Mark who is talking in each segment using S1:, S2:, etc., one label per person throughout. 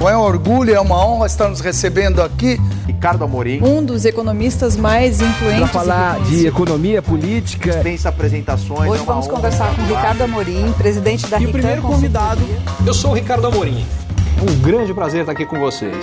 S1: É um orgulho, é uma honra estar nos recebendo aqui.
S2: Ricardo Amorim.
S3: Um dos economistas mais influentes.
S4: Para falar de economia política.
S2: Dispensa apresentações.
S3: Hoje
S2: é
S3: vamos conversar com Ricardo Amorim, presidente da
S5: E o primeiro convidado, eu sou o Ricardo Amorim. Um grande prazer estar aqui com vocês.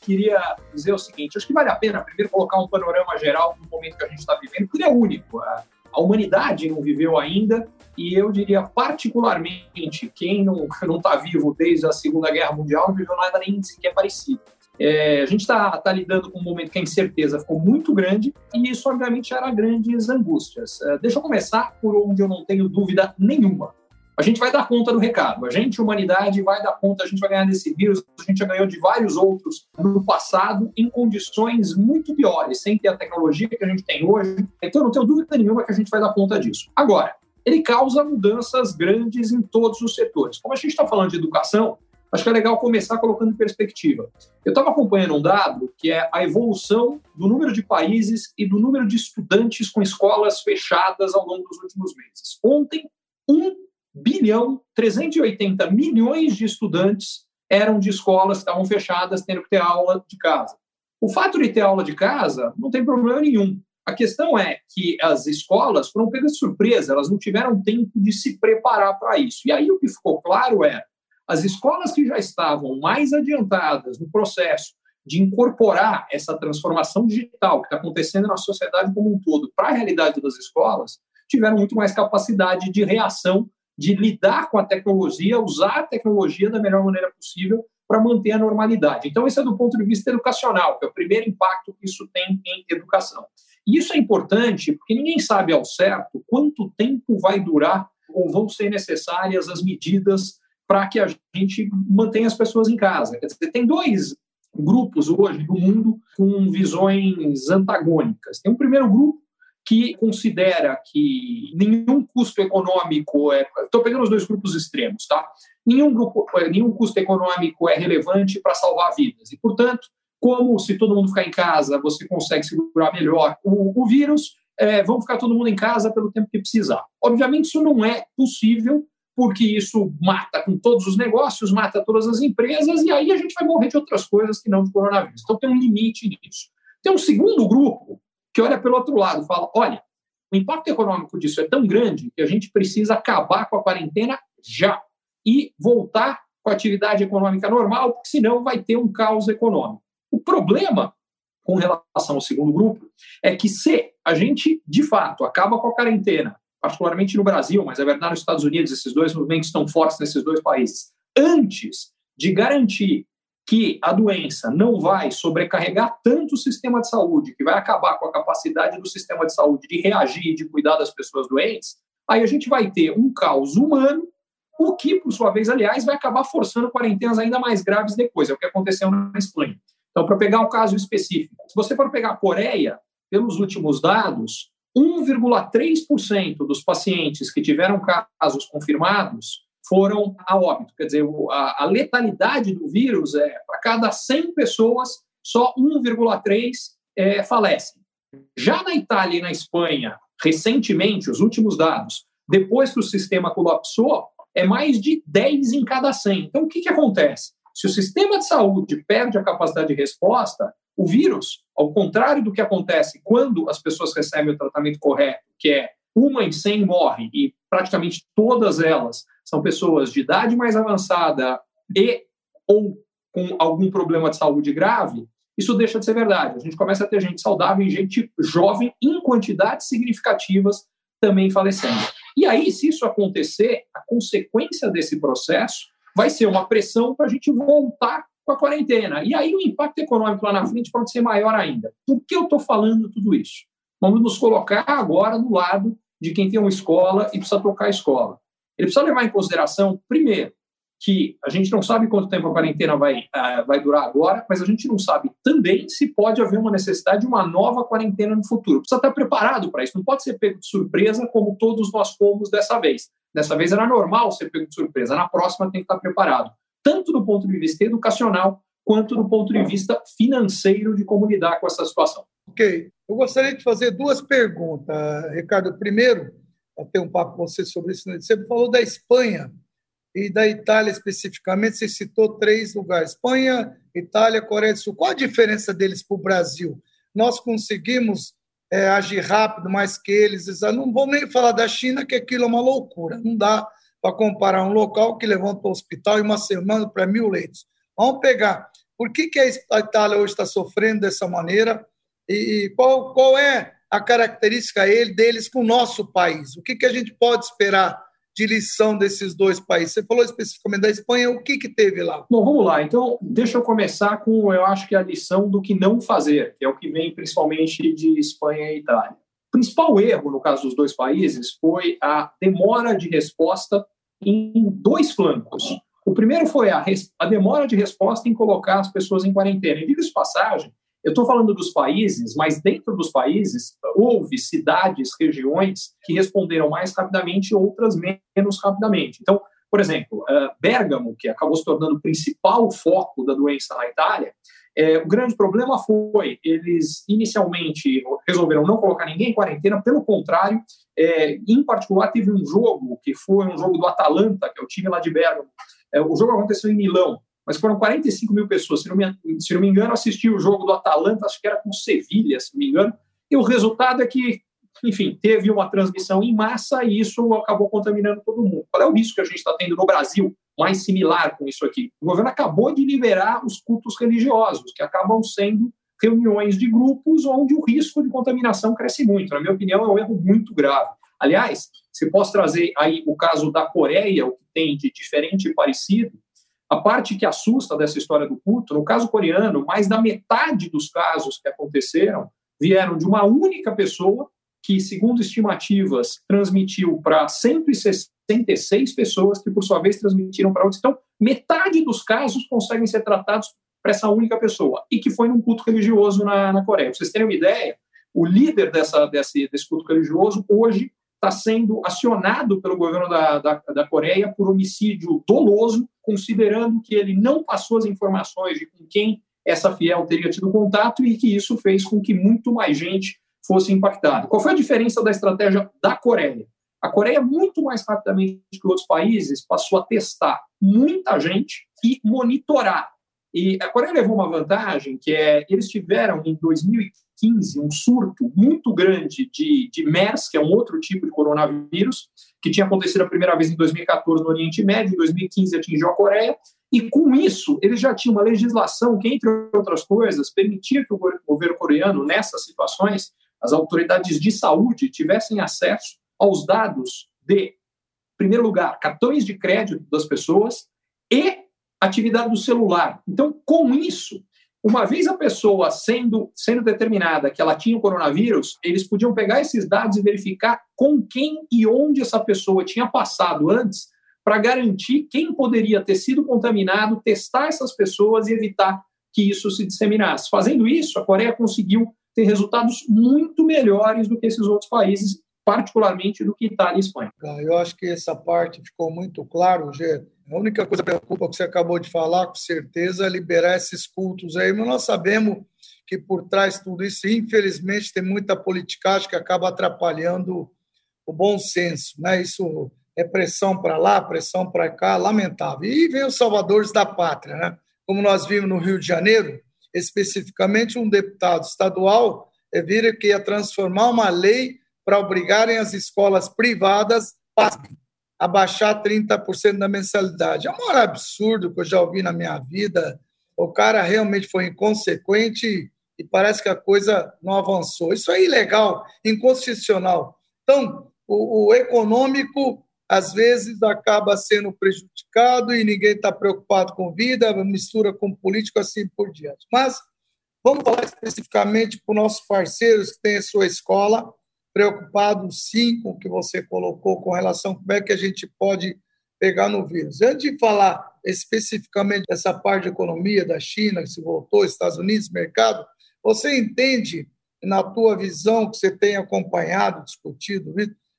S6: queria dizer o seguinte: acho que vale a pena primeiro colocar um panorama geral do momento que a gente está vivendo, porque ele é único. A, a humanidade não viveu ainda, e eu diria, particularmente, quem não está vivo desde a Segunda Guerra Mundial não viveu nada nem sequer parecido. É, a gente está tá lidando com um momento que a incerteza ficou muito grande e isso, obviamente, gera grandes angústias. É, deixa eu começar por onde eu não tenho dúvida nenhuma. A gente vai dar conta do recado. A gente, humanidade, vai dar conta, a gente vai ganhar desse vírus. A gente já ganhou de vários outros no passado em condições muito piores, sem ter a tecnologia que a gente tem hoje. Então, eu não tenho dúvida nenhuma que a gente vai dar conta disso. Agora, ele causa mudanças grandes em todos os setores. Como a gente está falando de educação, acho que é legal começar colocando em perspectiva. Eu estava acompanhando um dado que é a evolução do número de países e do número de estudantes com escolas fechadas ao longo dos últimos meses. Ontem, um bilhão 380 milhões de estudantes eram de escolas que estavam fechadas, tendo que ter aula de casa. O fato de ter aula de casa não tem problema nenhum. A questão é que as escolas foram pegas de surpresa, elas não tiveram tempo de se preparar para isso. E aí o que ficou claro é as escolas que já estavam mais adiantadas no processo de incorporar essa transformação digital que está acontecendo na sociedade como um todo para a realidade das escolas, tiveram muito mais capacidade de reação de lidar com a tecnologia, usar a tecnologia da melhor maneira possível para manter a normalidade. Então, esse é do ponto de vista educacional, que é o primeiro impacto que isso tem em educação. E isso é importante porque ninguém sabe ao certo quanto tempo vai durar ou vão ser necessárias as medidas para que a gente mantenha as pessoas em casa. Quer dizer, tem dois grupos hoje do mundo com visões antagônicas. Tem um primeiro grupo que considera que nenhum custo econômico é. Estou pegando os dois grupos extremos, tá? Nenhum, grupo, nenhum custo econômico é relevante para salvar vidas. E, portanto, como se todo mundo ficar em casa, você consegue segurar melhor o, o vírus, é, vamos ficar todo mundo em casa pelo tempo que precisar. Obviamente, isso não é possível, porque isso mata com todos os negócios, mata todas as empresas, e aí a gente vai morrer de outras coisas que não de coronavírus. Então, tem um limite nisso. Tem um segundo grupo que olha pelo outro lado, fala: olha, o impacto econômico disso é tão grande que a gente precisa acabar com a quarentena já e voltar com a atividade econômica normal, porque senão vai ter um caos econômico. O problema com relação ao segundo grupo é que se a gente, de fato, acaba com a quarentena, particularmente no Brasil, mas é verdade nos Estados Unidos, esses dois movimentos estão fortes nesses dois países, antes de garantir que a doença não vai sobrecarregar tanto o sistema de saúde, que vai acabar com a capacidade do sistema de saúde de reagir e de cuidar das pessoas doentes, aí a gente vai ter um caos humano, o que, por sua vez, aliás, vai acabar forçando quarentenas ainda mais graves depois. É o que aconteceu na Espanha. Então, para pegar um caso específico, se você for pegar a Coreia, pelos últimos dados, 1,3% dos pacientes que tiveram casos confirmados foram a óbito. Quer dizer, a, a letalidade do vírus é para cada 100 pessoas, só 1,3 é, falecem. Já na Itália e na Espanha, recentemente, os últimos dados, depois que o sistema colapsou, é mais de 10 em cada 100. Então, o que, que acontece? Se o sistema de saúde perde a capacidade de resposta, o vírus, ao contrário do que acontece quando as pessoas recebem o tratamento correto, que é uma em 100 morre e praticamente todas elas são pessoas de idade mais avançada e ou com algum problema de saúde grave, isso deixa de ser verdade. A gente começa a ter gente saudável e gente jovem em quantidades significativas também falecendo. E aí, se isso acontecer, a consequência desse processo vai ser uma pressão para a gente voltar com a quarentena. E aí o impacto econômico lá na frente pode ser maior ainda. Por que eu estou falando tudo isso? Vamos nos colocar agora do lado de quem tem uma escola e precisa trocar a escola. Ele precisa levar em consideração, primeiro, que a gente não sabe quanto tempo a quarentena vai, uh, vai durar agora, mas a gente não sabe também se pode haver uma necessidade de uma nova quarentena no futuro. Precisa estar preparado para isso, não pode ser pego de surpresa como todos nós fomos dessa vez. Dessa vez era normal ser pego de surpresa, na próxima tem que estar preparado, tanto do ponto de vista educacional quanto do ponto de vista financeiro de como lidar com essa situação.
S1: Ok. Eu gostaria de fazer duas perguntas, Ricardo. Primeiro, ter um papo com você sobre isso, você falou da Espanha. E da Itália especificamente, você citou três lugares: Espanha, Itália, Coreia do Sul. Qual a diferença deles para o Brasil? Nós conseguimos é, agir rápido mais que eles. Não vou nem falar da China, que aquilo é uma loucura. Não dá para comparar um local que levanta o hospital em uma semana para mil leitos. Vamos pegar. Por que, que a Itália hoje está sofrendo dessa maneira? E qual, qual é a característica deles com o nosso país? O que, que a gente pode esperar de lição desses dois países? Você falou especificamente da Espanha, o que, que teve lá?
S6: Bom, vamos lá. Então, deixa eu começar com, eu acho que a lição do que não fazer, que é o que vem principalmente de Espanha e Itália. O principal erro, no caso dos dois países, foi a demora de resposta em dois flancos. O primeiro foi a, a demora de resposta em colocar as pessoas em quarentena. E diga-se passagem, eu estou falando dos países, mas dentro dos países houve cidades, regiões que responderam mais rapidamente, outras menos rapidamente. Então, por exemplo, eh, Bergamo, que acabou se tornando o principal foco da doença na Itália, é, o grande problema foi eles inicialmente resolveram não colocar ninguém em quarentena, pelo contrário, é, em particular teve um jogo que foi um jogo do Atalanta, que é o time lá de Bergamo. É, o jogo aconteceu em Milão, mas foram 45 mil pessoas, se não me, se não me engano, assistiram o jogo do Atalanta, acho que era com Sevilha, se não me engano, e o resultado é que, enfim, teve uma transmissão em massa e isso acabou contaminando todo mundo. Qual é o risco que a gente está tendo no Brasil, mais similar com isso aqui? O governo acabou de liberar os cultos religiosos, que acabam sendo reuniões de grupos onde o risco de contaminação cresce muito. Na minha opinião, é um erro muito grave. Aliás, se posso trazer aí o caso da Coreia, o que tem de diferente e parecido, a parte que assusta dessa história do culto, no caso coreano, mais da metade dos casos que aconteceram vieram de uma única pessoa que, segundo estimativas, transmitiu para 166 pessoas, que por sua vez transmitiram para outros. Então, metade dos casos conseguem ser tratados para essa única pessoa, e que foi num culto religioso na, na Coreia. Para vocês terem uma ideia, o líder dessa, desse, desse culto religioso hoje está sendo acionado pelo governo da, da, da, Coreia por homicídio doloso, considerando que ele não passou as informações de com quem essa fiel teria tido contato e que isso fez com que muito mais gente fosse impactada. Qual foi a diferença da estratégia da Coreia? A Coreia, muito mais rapidamente que outros países, passou a testar muita gente e monitorar. E a Coreia levou uma vantagem que é eles tiveram em 2015 2015 um surto muito grande de, de MERS, que é um outro tipo de coronavírus, que tinha acontecido a primeira vez em 2014 no Oriente Médio, em 2015 atingiu a Coreia, e com isso eles já tinham uma legislação que, entre outras coisas, permitia que o governo coreano, nessas situações, as autoridades de saúde tivessem acesso aos dados de, em primeiro lugar, cartões de crédito das pessoas e atividade do celular. Então, com isso, uma vez a pessoa sendo, sendo determinada que ela tinha o coronavírus, eles podiam pegar esses dados e verificar com quem e onde essa pessoa tinha passado antes, para garantir quem poderia ter sido contaminado, testar essas pessoas e evitar que isso se disseminasse. Fazendo isso, a Coreia conseguiu ter resultados muito melhores do que esses outros países, particularmente do que Itália e Espanha.
S1: Eu acho que essa parte ficou muito claro, Gê. A única coisa que preocupa que você acabou de falar, com certeza, é liberar esses cultos aí, mas nós sabemos que por trás de tudo isso, infelizmente, tem muita politicagem que acaba atrapalhando o bom senso. Né? Isso é pressão para lá, pressão para cá, lamentável. E vem os salvadores da pátria. Né? Como nós vimos no Rio de Janeiro, especificamente um deputado estadual é vira que ia transformar uma lei para obrigarem as escolas privadas a baixar 30% da mensalidade. É um maior absurdo que eu já ouvi na minha vida. O cara realmente foi inconsequente e parece que a coisa não avançou. Isso é ilegal, inconstitucional. Então, o, o econômico, às vezes, acaba sendo prejudicado e ninguém está preocupado com vida, mistura com político, assim por diante. Mas vamos falar especificamente para os nossos parceiros que têm a sua escola preocupado sim com o que você colocou com relação a como é que a gente pode pegar no vírus. Antes de falar especificamente dessa parte de economia da China, que se voltou, Estados Unidos, mercado, você entende, na tua visão, que você tem acompanhado, discutido,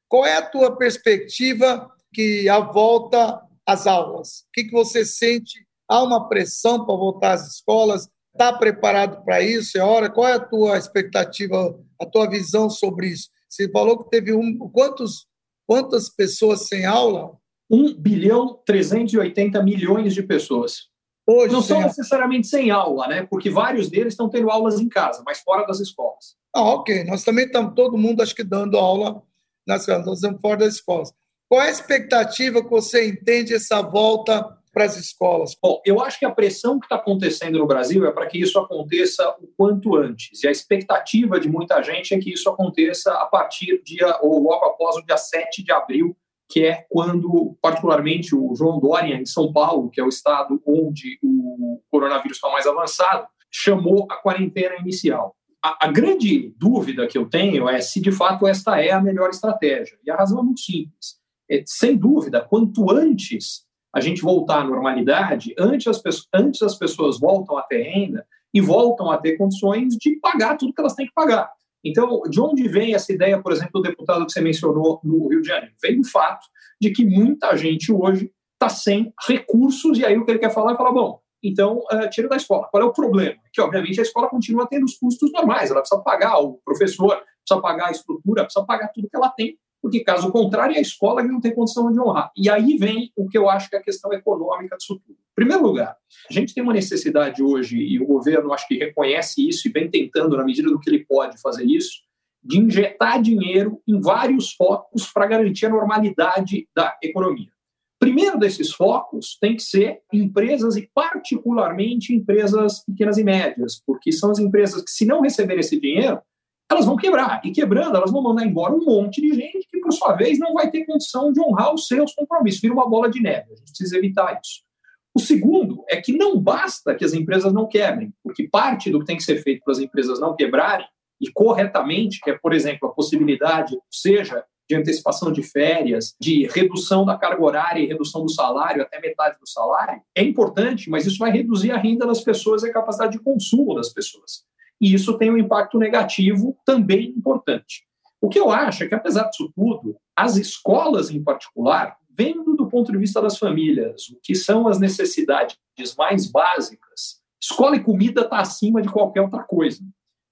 S1: qual é a tua perspectiva que a volta às aulas? O que, que você sente? Há uma pressão para voltar às escolas? Está preparado para isso? É hora? Qual é a tua expectativa, a tua visão sobre isso? Você falou que teve um. Quantos, quantas pessoas sem aula?
S6: 1 bilhão 380 milhões de pessoas. Hoje, não são necessariamente sem aula, né? Porque vários deles estão tendo aulas em casa, mas fora das escolas.
S1: Ah, ok. Nós também estamos todo mundo, acho que, dando aula nas nós estamos fora das escolas. Qual é a expectativa que você entende essa volta para as escolas?
S6: Bom, eu acho que a pressão que está acontecendo no Brasil é para que isso aconteça o quanto antes. E a expectativa de muita gente é que isso aconteça a partir do dia, ou logo após o dia 7 de abril, que é quando, particularmente, o João Dória, em São Paulo, que é o estado onde o coronavírus está mais avançado, chamou a quarentena inicial. A, a, grande dúvida que eu tenho é se de fato esta é a melhor estratégia. E a razão é muito simples. É, sem dúvida, quanto antes a gente voltar à normalidade, antes as, pessoas, antes as pessoas voltam a ter renda e voltam a ter condições de pagar tudo que elas têm que pagar. Então, de onde vem essa ideia, por exemplo, do deputado que você mencionou no Rio de Janeiro? Vem do fato de que muita gente hoje está sem recursos, e aí o que ele quer falar é falar, bom, então uh, tira da escola. Qual é o problema? Que, obviamente, a escola continua tendo os custos normais, ela precisa pagar o professor, precisa pagar a estrutura, precisa pagar tudo que ela tem porque caso contrário é a escola que não tem condição de honrar. E aí vem o que eu acho que é a questão econômica disso tudo. Em primeiro lugar, a gente tem uma necessidade hoje, e o governo acho que reconhece isso e vem tentando, na medida do que ele pode, fazer isso, de injetar dinheiro em vários focos para garantir a normalidade da economia. Primeiro desses focos tem que ser empresas e, particularmente, empresas pequenas e médias, porque são as empresas que, se não receberem esse dinheiro, elas vão quebrar. E quebrando, elas vão mandar embora um monte de gente que, por sua vez, não vai ter condição de honrar os seus compromissos. Vira uma bola de neve. A gente precisa evitar isso. O segundo é que não basta que as empresas não quebrem, porque parte do que tem que ser feito para as empresas não quebrarem, e corretamente, que é, por exemplo, a possibilidade, seja de antecipação de férias, de redução da carga horária e redução do salário até metade do salário, é importante, mas isso vai reduzir a renda das pessoas e a capacidade de consumo das pessoas e isso tem um impacto negativo também importante. O que eu acho é que, apesar disso tudo, as escolas em particular, vendo do ponto de vista das famílias o que são as necessidades mais básicas, escola e comida está acima de qualquer outra coisa.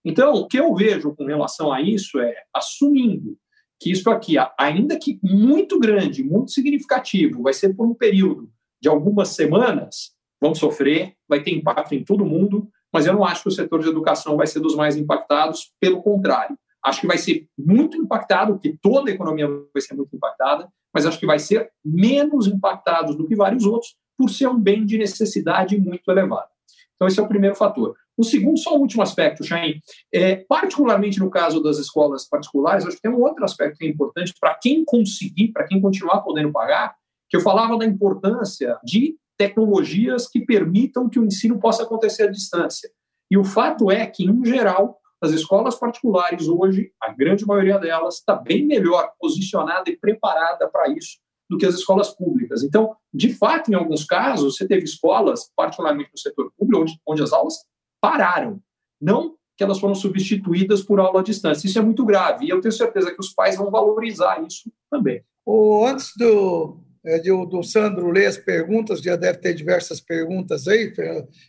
S6: Então, o que eu vejo com relação a isso é, assumindo que isso aqui, ainda que muito grande, muito significativo, vai ser por um período de algumas semanas, vão sofrer, vai ter impacto em todo mundo, mas eu não acho que o setor de educação vai ser dos mais impactados, pelo contrário. Acho que vai ser muito impactado, porque toda a economia vai ser muito impactada, mas acho que vai ser menos impactado do que vários outros, por ser um bem de necessidade muito elevado. Então, esse é o primeiro fator. O segundo, só o último aspecto, Chain, é, particularmente no caso das escolas particulares, acho que tem um outro aspecto que é importante para quem conseguir, para quem continuar podendo pagar, que eu falava da importância de tecnologias que permitam que o ensino possa acontecer à distância. E o fato é que, em geral, as escolas particulares hoje, a grande maioria delas, está bem melhor posicionada e preparada para isso do que as escolas públicas. Então, de fato, em alguns casos, você teve escolas, particularmente no setor público, onde, onde as aulas pararam. Não que elas foram substituídas por aula à distância. Isso é muito grave. E eu tenho certeza que os pais vão valorizar isso também.
S1: O, antes do, é, de, do Sandro ler as perguntas, já deve ter diversas perguntas aí,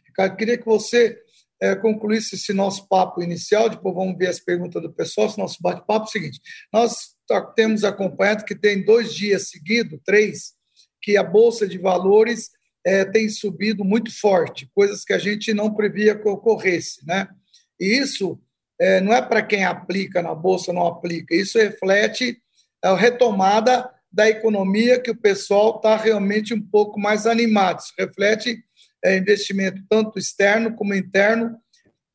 S1: Ricardo. Queria que você é, concluísse esse nosso papo inicial, depois vamos ver as perguntas do pessoal, esse nosso bate-papo. É o seguinte: nós temos acompanhado que tem dois dias seguidos, três, que a Bolsa de Valores é, tem subido muito forte, coisas que a gente não previa que ocorresse. Né? E isso é, não é para quem aplica na Bolsa, não aplica, isso reflete a retomada da economia que o pessoal está realmente um pouco mais animado. Isso reflete é, investimento tanto externo como interno.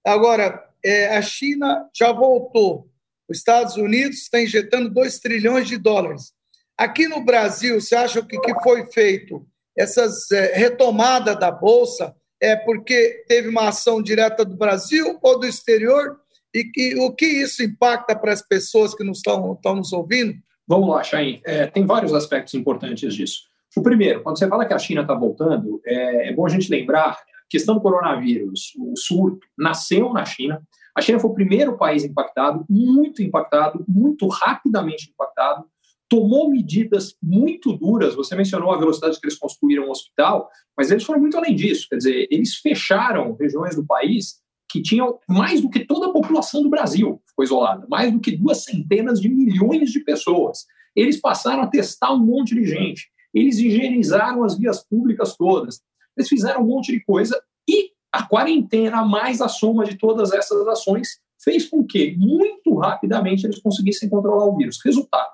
S1: Agora, é, a China já voltou. Os Estados Unidos está injetando 2 trilhões de dólares. Aqui no Brasil, você acha que que foi feito? Essas é, retomada da Bolsa é porque teve uma ação direta do Brasil ou do exterior? E que, o que isso impacta para as pessoas que nos estão, estão nos ouvindo?
S6: Vamos lá, Chain. É, tem vários aspectos importantes disso. O primeiro, quando você fala que a China está voltando, é, é, bom a gente lembrar a questão do coronavírus, o surto, nasceu na China. A China foi o primeiro país impactado, muito impactado, muito rapidamente impactado, tomou medidas muito duras. Você mencionou a velocidade que eles construíram o hospital, mas eles foram muito além disso. Quer dizer, eles fecharam regiões do país que tinham mais do que toda a população do Brasil foi isolada, mais do que duas centenas de milhões de pessoas. Eles passaram a testar um monte de gente. eles higienizaram as vias públicas todas, eles fizeram um monte de coisa e a quarentena, mais a soma de todas essas ações, fez com que, muito rapidamente, eles conseguissem controlar o vírus. Resultado: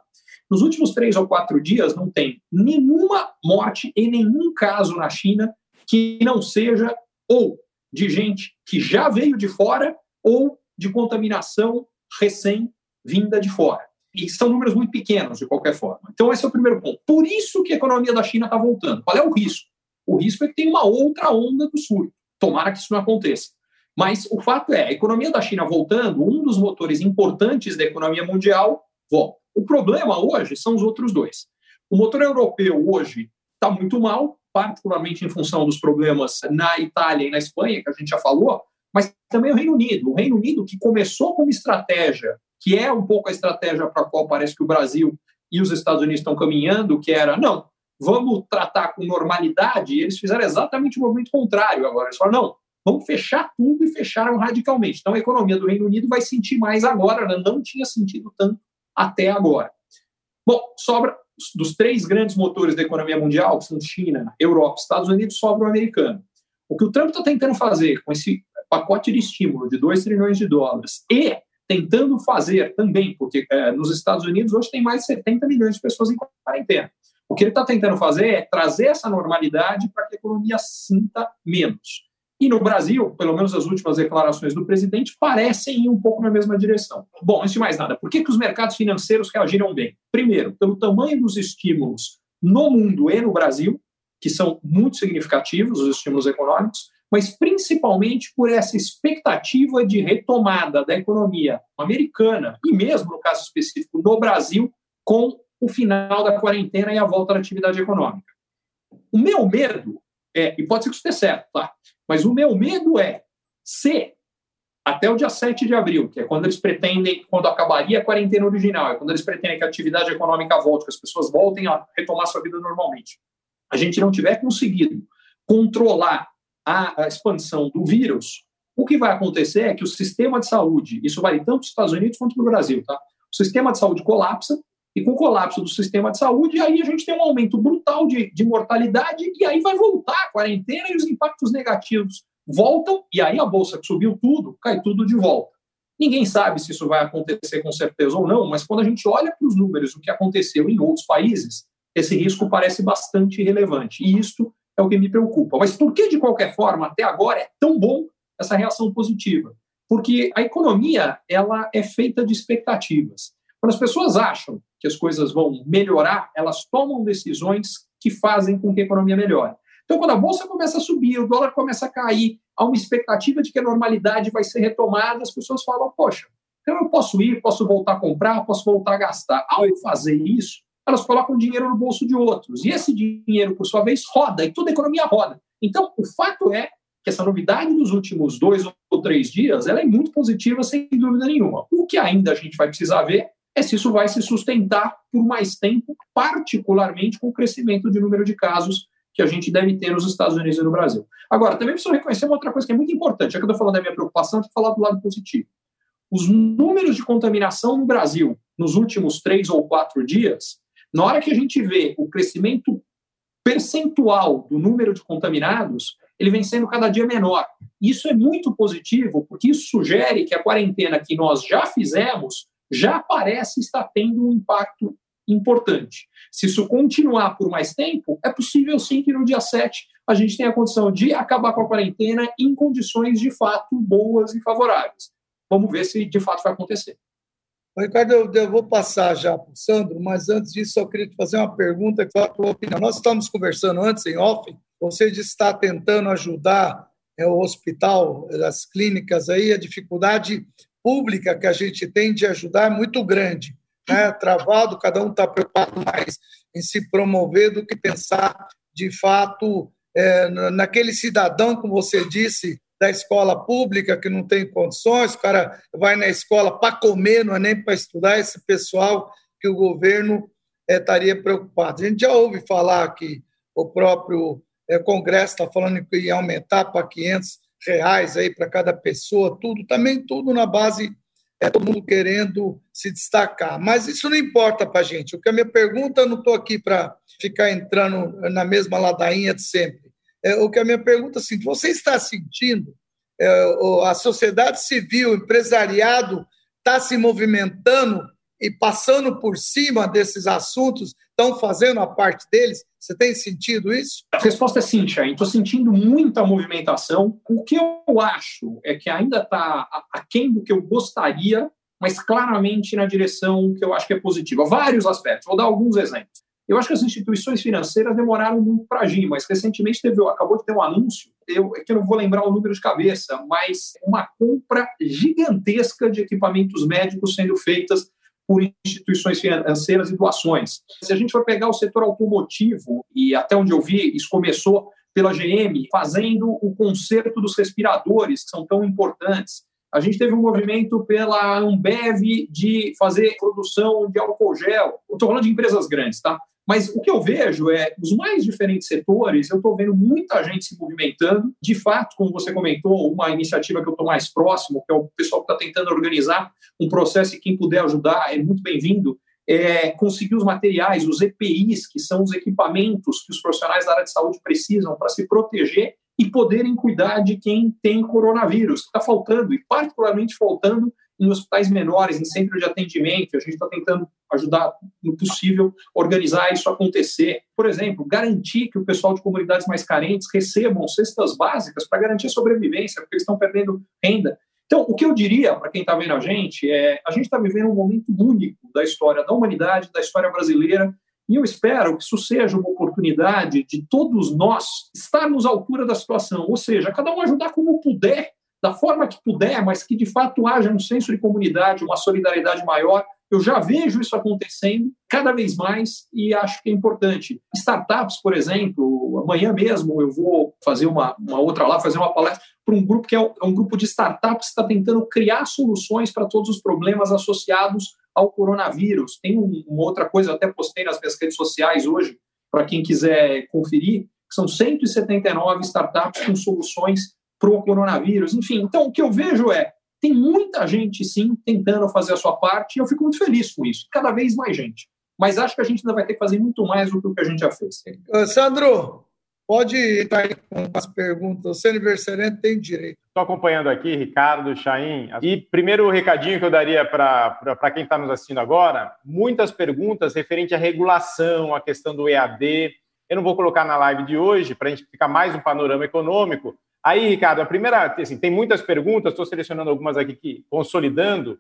S6: nos últimos três ou quatro dias, não tem nenhuma morte e nenhum caso na China que não seja ou de gente que já veio de fora ou de contaminação recém-vinda de fora. E são números muito pequenos, de qualquer forma. Então, esse é o primeiro ponto. Por isso que a economia da China está voltando. Qual é o risco? O risco é que tem uma outra onda do sul. Tomara que isso não aconteça. Mas o fato é, a economia da China voltando, um dos motores importantes da economia mundial, volta. O problema hoje são os outros dois. O motor europeu hoje está muito mal, particularmente em função dos problemas na Itália e na Espanha, que a gente já falou, mas também o Reino Unido. O Reino Unido, que começou como estratégia, que é um pouco a estratégia para a qual parece que o Brasil e os Estados Unidos estão caminhando, que era, não, vamos tratar com normalidade, e eles fizeram exatamente o movimento contrário agora. Eles falaram, não, vamos fechar tudo e fecharam radicalmente. Então a economia do Reino Unido vai sentir mais agora, né? não tinha sentido tanto até agora. Bom, sobra dos três grandes motores da economia mundial, que são China, Europa, Estados Unidos, sobra o americano. O que o Trump está tentando fazer com esse pacote de estímulo de 2 trilhões de dólares e tentando fazer também, porque é, nos Estados Unidos hoje tem mais de 70 milhões de pessoas em quarentena. O que ele está tentando fazer é trazer essa normalidade para que a economia sinta menos. E no Brasil, pelo menos as últimas declarações do presidente, parecem ir um pouco na mesma direção. Bom, antes de mais nada, por que, que os mercados financeiros reagiram bem? Primeiro, pelo tamanho dos estímulos no mundo e no Brasil, que são muito significativos, os estímulos econômicos, mas principalmente por essa expectativa de retomada da economia americana, e mesmo no caso específico no Brasil, com o final da quarentena e a volta da atividade econômica. O meu medo é, e pode ser que isso esteja certo, tá? Mas o meu medo é se até o dia 7 de abril, que é quando eles pretendem, quando acabaria a quarentena original, é quando eles pretendem que a atividade econômica volte, que as pessoas voltem a retomar sua vida normalmente, a gente não tiver conseguido controlar a, a expansão do vírus, o que vai acontecer é que o sistema de saúde, isso vale tanto nos Estados Unidos quanto no Brasil, tá? O sistema de saúde colapsa e com o colapso do sistema de saúde, aí a gente tem um aumento brutal de, de mortalidade, e aí vai voltar a quarentena e os impactos negativos voltam, e aí a bolsa que subiu tudo, cai tudo de volta. Ninguém sabe se isso vai acontecer com certeza ou não, mas quando a gente olha para os números, o que aconteceu em outros países, esse risco parece bastante relevante. E isto é o que me preocupa. Mas por que, de qualquer forma, até agora é tão bom essa reação positiva? Porque a economia ela é feita de expectativas. Quando as pessoas acham que as coisas vão melhorar, elas tomam decisões que fazem com que a economia melhore. Então, quando a bolsa começa a subir, o dólar começa a cair, há uma expectativa de que a normalidade vai ser retomada, as pessoas falam: poxa, então eu posso ir, posso voltar a comprar, posso voltar a gastar. Ao fazer isso, elas colocam dinheiro no bolso de outros. E esse dinheiro, por sua vez, roda, e toda a economia roda. Então, o fato é que essa novidade dos últimos dois ou três dias ela é muito positiva, sem dúvida nenhuma. O que ainda a gente vai precisar ver é se isso vai se sustentar por mais tempo, particularmente com o crescimento de número de casos que a gente deve ter nos Estados Unidos e no Brasil. Agora, também preciso reconhecer uma outra coisa que é muito importante, já que eu estou falando da minha preocupação, eu falar do lado positivo. Os números de contaminação no Brasil nos últimos três ou quatro dias, na hora que a gente vê o crescimento percentual do número de contaminados, ele vem sendo cada dia menor. Isso é muito positivo, porque isso sugere que a quarentena que nós já fizemos já parece estar tendo um impacto importante. Se isso continuar por mais tempo, é possível sim que no dia 7 a gente tenha a condição de acabar com a quarentena em condições de fato boas e favoráveis. Vamos ver se de fato vai acontecer.
S1: Ricardo, eu, eu vou passar já para o Sandro, mas antes disso, eu queria te fazer uma pergunta que a tua opinião. Nós estamos conversando antes, em off, você está tentando ajudar é, o hospital, as clínicas aí, a dificuldade pública que a gente tem de ajudar é muito grande. Né? Travado, cada um está preocupado mais em se promover do que pensar, de fato, é, naquele cidadão, como você disse, da escola pública que não tem condições, o cara vai na escola para comer, não é nem para estudar, esse pessoal que o governo é, estaria preocupado. A gente já ouve falar que o próprio é, Congresso está falando que ia aumentar para 500 reais aí para cada pessoa, tudo, também tudo na base é todo mundo querendo se destacar. Mas isso não importa para a gente. O que a minha pergunta, eu não estou aqui para ficar entrando na mesma ladainha de sempre. É, o que a minha pergunta assim, você está sentindo é, a sociedade civil, o empresariado está se movimentando e passando por cima desses assuntos, estão fazendo a parte deles? Você tem sentido isso?
S6: A resposta é sim, Chay. Estou sentindo muita movimentação. O que eu acho é que ainda está aquém do que eu gostaria, mas claramente na direção que eu acho que é positiva. Vários aspectos. Vou dar alguns exemplos. Eu acho que as instituições financeiras demoraram muito para agir, mas recentemente teve, acabou de ter um anúncio, eu, é que eu não vou lembrar o número de cabeça, mas uma compra gigantesca de equipamentos médicos sendo feitas por instituições financeiras e doações. Se a gente for pegar o setor automotivo, e até onde eu vi, isso começou pela GM, fazendo o conserto dos respiradores, que são tão importantes. A gente teve um movimento pela Ambev de fazer produção de álcool gel. Estou falando de empresas grandes, tá? Mas o que eu vejo é, os mais diferentes setores, eu estou vendo muita gente se movimentando. De fato, como você comentou, uma iniciativa que eu estou mais próximo, que é o pessoal que está tentando organizar um processo e quem puder ajudar é muito bem-vindo, é conseguir os materiais, os EPIs, que são os equipamentos que os profissionais da área de saúde precisam para se proteger e poderem cuidar de quem tem coronavírus, que está faltando, e particularmente faltando em hospitais menores, em centros de atendimento. A gente está tentando ajudar no possível organizar isso acontecer. Por exemplo, garantir que o pessoal de comunidades mais carentes recebam cestas básicas para garantir a sobrevivência, porque eles estão perdendo renda. Então, o que eu diria para quem está vendo a gente é: a gente está vivendo um momento único da história da humanidade, da história brasileira, e eu espero que isso seja uma oportunidade de todos nós estarmos à altura da situação, ou seja, cada um ajudar como puder da forma que puder, mas que de fato haja um senso de comunidade, uma solidariedade maior. Eu já vejo isso acontecendo cada vez mais e acho que é importante. Startups, por exemplo, amanhã mesmo eu vou fazer uma, uma outra lá, fazer uma palestra para um grupo que é um grupo de startups que está tentando criar soluções para todos os problemas associados ao coronavírus. Tem uma outra coisa, eu até postei nas minhas redes sociais hoje, para quem quiser conferir, são 179 startups com soluções para o coronavírus. Enfim, então o que eu vejo é tem muita gente sim tentando fazer a sua parte e eu fico muito feliz com isso. Cada vez mais gente. Mas acho que a gente ainda vai ter que fazer muito mais do que o que a gente já fez.
S1: Sandro, pode estar aí com as perguntas. Você aniversariante tem direito.
S7: Estou acompanhando aqui, Ricardo, Chaim. E primeiro o recadinho que eu daria para quem está nos assistindo agora: muitas perguntas referente à regulação, à questão do EAD. Eu não vou colocar na live de hoje para a gente ficar mais um panorama econômico, Aí, Ricardo, a primeira, assim, tem muitas perguntas, estou selecionando algumas aqui, que, consolidando.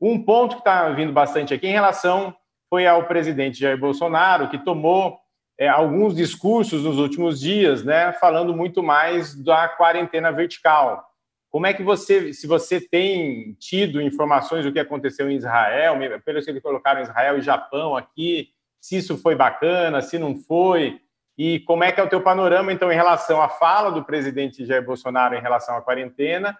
S7: Um ponto que está vindo bastante aqui em relação foi ao presidente Jair Bolsonaro, que tomou é, alguns discursos nos últimos dias, né, falando muito mais da quarentena vertical. Como é que você, se você tem tido informações do que aconteceu em Israel, pelo que colocaram Israel e Japão aqui, se isso foi bacana, se não foi, e como é que é o teu panorama, então, em relação à fala do presidente Jair Bolsonaro em relação à quarentena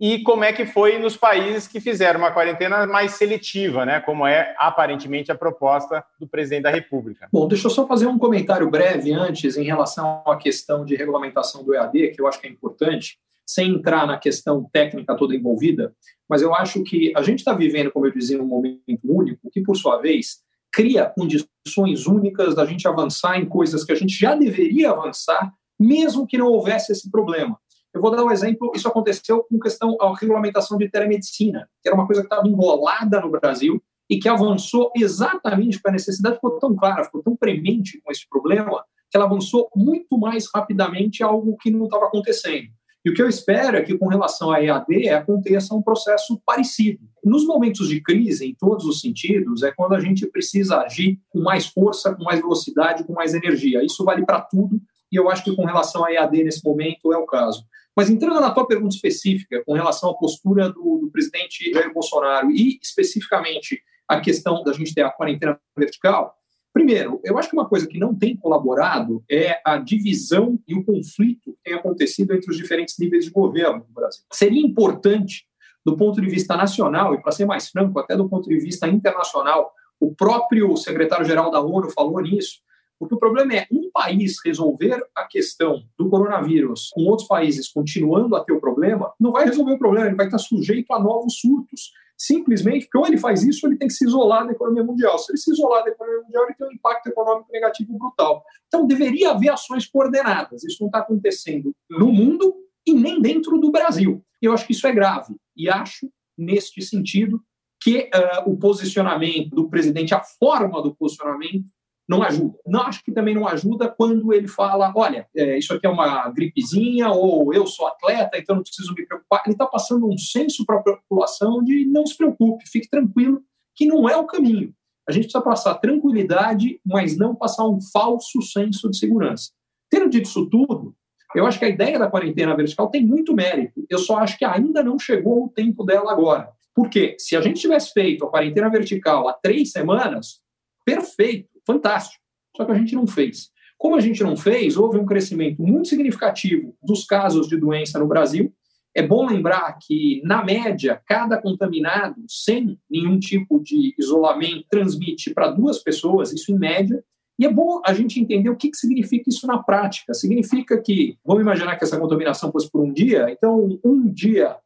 S7: e como é que foi nos países que fizeram uma quarentena mais seletiva, né? Como é aparentemente a proposta do presidente da República.
S6: Bom, deixa eu só fazer um comentário breve antes em relação à questão de regulamentação do EAD, que eu acho que é importante, sem entrar na questão técnica toda envolvida, mas eu acho que a gente está vivendo, como eu dizia, um momento único, que por sua vez cria condições únicas da gente avançar em coisas que a gente já deveria avançar, mesmo que não houvesse esse problema. Eu vou dar um exemplo, isso aconteceu com questão à regulamentação de telemedicina, que era uma coisa que estava enrolada no Brasil e que avançou exatamente porque a necessidade ficou tão clara, ficou tão premente com esse problema, que ela avançou muito mais rapidamente algo que não estava acontecendo. E o que eu espero é que, com relação à EAD, aconteça um processo parecido. Nos momentos de crise, em todos os sentidos, é quando a gente precisa agir com mais força, com mais velocidade, com mais energia. Isso vale para tudo, e eu acho que com relação à EAD nesse momento é o caso. Mas entrando na tua pergunta específica, com relação à postura do, do presidente Jair Bolsonaro e especificamente a questão da gente ter a quarentena vertical, Primeiro, eu acho que uma coisa que não tem colaborado é a divisão e o conflito que tem acontecido entre os diferentes níveis de governo no Brasil. Seria importante, do ponto de vista nacional, e para ser mais franco, até do ponto de vista internacional, o próprio secretário-geral da ONU falou nisso, porque o problema é um país resolver a questão do coronavírus com outros países continuando a ter o problema, não vai resolver o problema, ele vai estar sujeito a novos surtos simplesmente porque ou ele faz isso ou ele tem que se isolar da economia mundial. Se ele se isolar da economia mundial, ele tem um impacto econômico negativo brutal. Então, deveria haver ações coordenadas. Isso não está acontecendo no mundo e nem dentro do Brasil. Eu acho que isso é grave. E acho, neste sentido, que uh, o posicionamento do presidente, a forma do posicionamento, não ajuda. Não acho que também não ajuda quando ele fala, olha, é, isso aqui é uma gripezinha, ou eu sou atleta, então não preciso me preocupar. Ele está passando um senso para a população de não se preocupe, fique tranquilo, que não é o caminho. A gente precisa passar tranquilidade, mas não passar um falso senso de segurança. Tendo dito isso tudo, eu acho que a ideia da quarentena vertical tem muito mérito. Eu só acho que ainda não chegou o tempo dela agora. Por quê? Se a gente tivesse feito a quarentena vertical há três semanas, perfeito, fantástico. Só que a gente não fez. Como a gente não fez, houve um crescimento muito significativo dos casos de doença no Brasil. É bom lembrar que, na média, cada contaminado, sem nenhum tipo de isolamento, transmite para duas pessoas, isso em média. E é bom a gente entender o que, que significa isso na prática. Significa que, vamos imaginar que essa contaminação fosse por um dia, então, um dia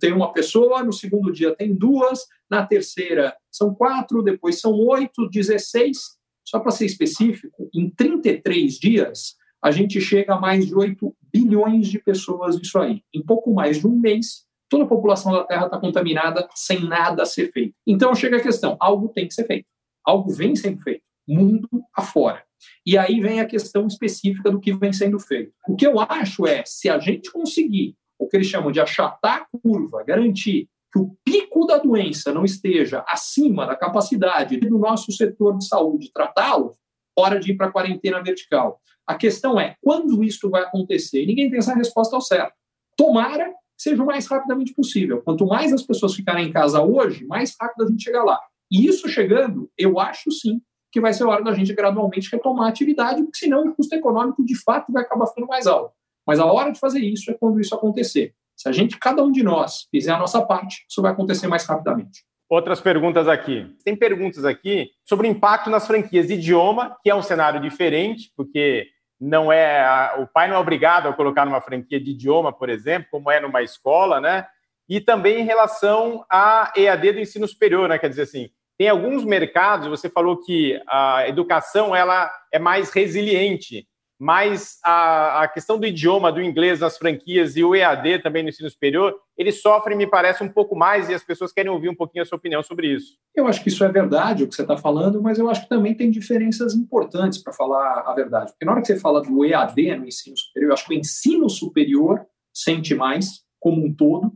S6: tem uma pessoa, no segundo dia tem duas, na terceira são quatro, depois são oito, dezesseis. Só para ser específico, em 33 dias, a gente chega a mais de 8 bilhões de pessoas nisso aí. Em pouco mais de um mês, toda a população da Terra está contaminada sem nada ser feito. Então chega a questão: algo tem que ser feito. Algo vem sendo feito, mundo afora. E aí vem a questão específica do que vem sendo feito. O que eu acho é, se a gente conseguir o que eles chamam de achatar a curva, garantir que o pico da doença não esteja acima da capacidade do nosso setor de saúde tratá-lo, hora de ir para a quarentena vertical. A questão é quando isso vai acontecer. ninguém tem essa resposta ao certo. Tomara seja o mais rapidamente possível. Quanto mais as pessoas ficarem em casa hoje, mais rápido a gente chega lá. E isso chegando, eu acho sim que vai ser hora da gente gradualmente retomar a atividade, porque senão o custo econômico de fato vai acabar ficando mais alto. Mas a hora de fazer isso é quando isso acontecer. Se a gente, cada um de nós, fizer a nossa parte, isso vai acontecer mais rapidamente.
S7: Outras perguntas aqui. Tem perguntas aqui sobre o impacto nas franquias de idioma, que é um cenário diferente, porque não é o pai não é obrigado a colocar numa franquia de idioma, por exemplo, como é numa escola, né? E também em relação à EAD do ensino superior, né? Quer dizer assim, tem alguns mercados, você falou que a educação ela é mais resiliente mas a, a, questão do idioma, do inglês nas franquias e o EAD também no ensino superior, eles sofrem, me parece, um pouco mais e as pessoas querem ouvir um pouquinho a sua opinião sobre isso.
S6: Eu acho que isso é verdade, o que você está falando, mas eu acho que também tem diferenças importantes para falar a verdade. Porque na hora que você fala do EAD no ensino superior, eu acho que o ensino superior sente mais, como um todo,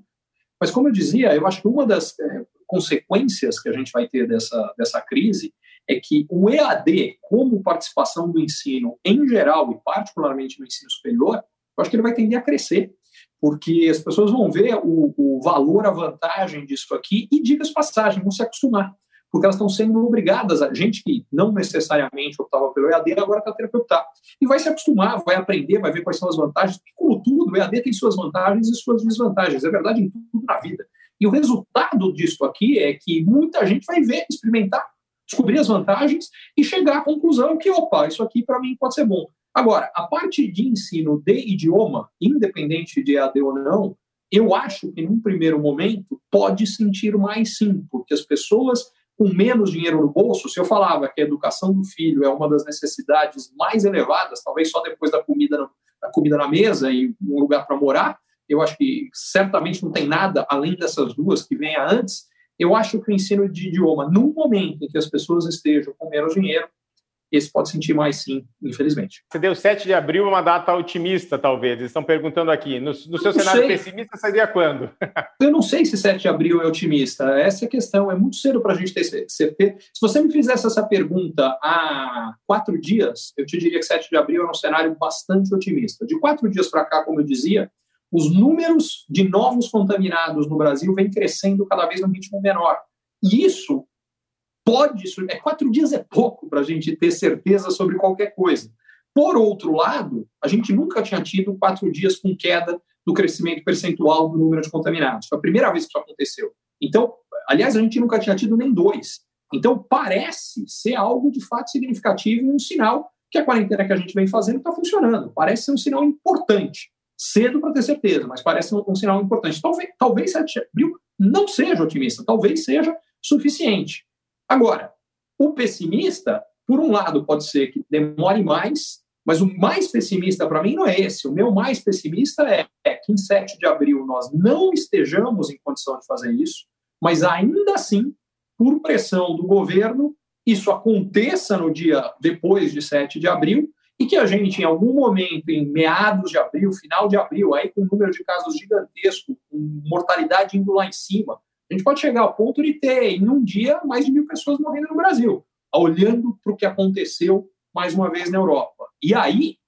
S6: mas como eu dizia, eu acho que uma das é, consequências que a gente vai ter dessa, dessa crise é que o EAD, como participação do ensino em geral, e particularmente no ensino superior, eu acho que ele vai tender a crescer, porque as pessoas vão ver o, o valor, a vantagem disso aqui, e diga-se passagem, vão se acostumar, porque elas estão sendo obrigadas, a gente que não necessariamente optava pelo EAD, agora está tendo que optar. E vai se acostumar, vai aprender, vai ver quais são as vantagens, porque, como tudo, o EAD tem suas vantagens e suas desvantagens, é verdade em tudo na vida. E o resultado disso aqui é que muita gente vai ver, experimentar, descobrir as vantagens e chegar à conclusão que, opa, isso aqui para mim pode ser bom. Agora, a parte de ensino de idioma, independente de AD ou não, eu acho que num primeiro momento pode sentir mais sim, porque as pessoas com menos dinheiro no bolso, se eu falava que a educação do filho é uma das necessidades mais elevadas, talvez só depois da comida, da comida na mesa e um lugar para morar, eu acho que certamente não tem nada além dessas duas que venha antes, eu acho que o ensino de idioma, no momento em que as pessoas estejam com menos dinheiro, esse pode sentir mais sim, infelizmente.
S7: Você deu 7 de abril uma data otimista, talvez. Eles estão perguntando aqui. No, no seu cenário sei. pessimista, seria quando?
S6: Eu não sei se 7 de abril é otimista. Essa é a questão. É muito cedo para a gente ter certeza. Se você me fizesse essa pergunta há quatro dias, eu te diria que 7 de abril é um cenário bastante otimista. De quatro dias para cá, como eu dizia, os números de novos contaminados no Brasil vêm crescendo cada vez num ritmo menor. E isso pode. É, quatro dias é pouco para a gente ter certeza sobre qualquer coisa. Por outro lado, a gente nunca tinha tido quatro dias com queda do crescimento percentual do número de contaminados. Foi a primeira vez que isso aconteceu. Então, aliás, a gente nunca tinha tido nem dois. Então, parece ser algo de fato significativo e um sinal que a quarentena que a gente vem fazendo está funcionando. Parece ser um sinal importante cedo para ter certeza, mas parece um, um, sinal importante. Talvez, talvez 7 de abril não seja otimista, talvez seja suficiente. Agora, o pessimista, por um lado, pode ser que demore mais, mas o mais pessimista para mim não é esse. O meu mais pessimista é, é que em 7 de abril nós não estejamos em condição de fazer isso, mas ainda assim, por pressão do governo, isso aconteça no dia depois de 7 de abril e que a gente, em algum momento, em meados de abril, final de abril, aí com um número de casos gigantesco, com mortalidade indo lá em cima, a gente pode chegar ao ponto de ter, em um dia, mais de mil pessoas morrendo no Brasil, olhando para o que aconteceu mais uma vez na Europa. E aí,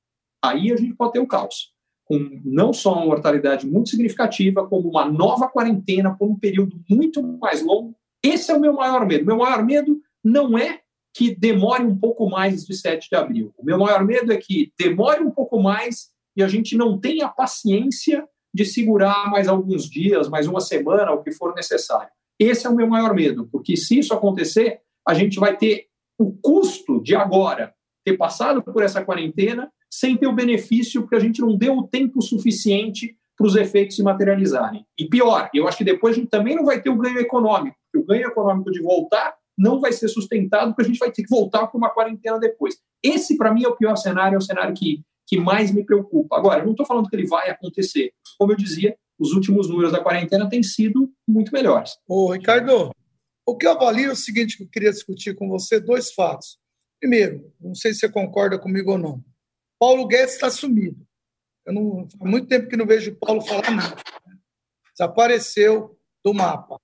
S6: aí a gente pode ter o caos, com não só uma mortalidade muito significativa, como uma nova quarentena por um período muito mais longo. Esse é o meu maior medo. Meu maior medo não é que demore um pouco mais de 7 de abril. O meu maior medo é que demore um pouco mais e a gente não tenha paciência de segurar mais alguns dias, mais uma semana, o que for necessário. Esse é o meu maior medo, porque se isso acontecer, a gente vai ter o custo de agora ter passado por essa quarentena sem ter o benefício, porque a gente não deu o tempo suficiente para os efeitos se materializarem. E pior, eu acho que depois a gente também não vai ter o ganho econômico. O ganho econômico de voltar não vai ser sustentado, porque a gente vai ter que voltar para uma quarentena depois. Esse, para mim, é o pior cenário, é o cenário que, que mais me preocupa. Agora, eu não estou falando que ele vai acontecer. Como eu dizia, os últimos números da quarentena têm sido muito melhores.
S1: Ô, Ricardo, o que eu avalio é o seguinte que eu queria discutir com você, dois fatos. Primeiro, não sei se você concorda comigo ou não. Paulo Guedes está sumido. Eu não, há muito tempo que não vejo o Paulo falar nada. Desapareceu do mapa.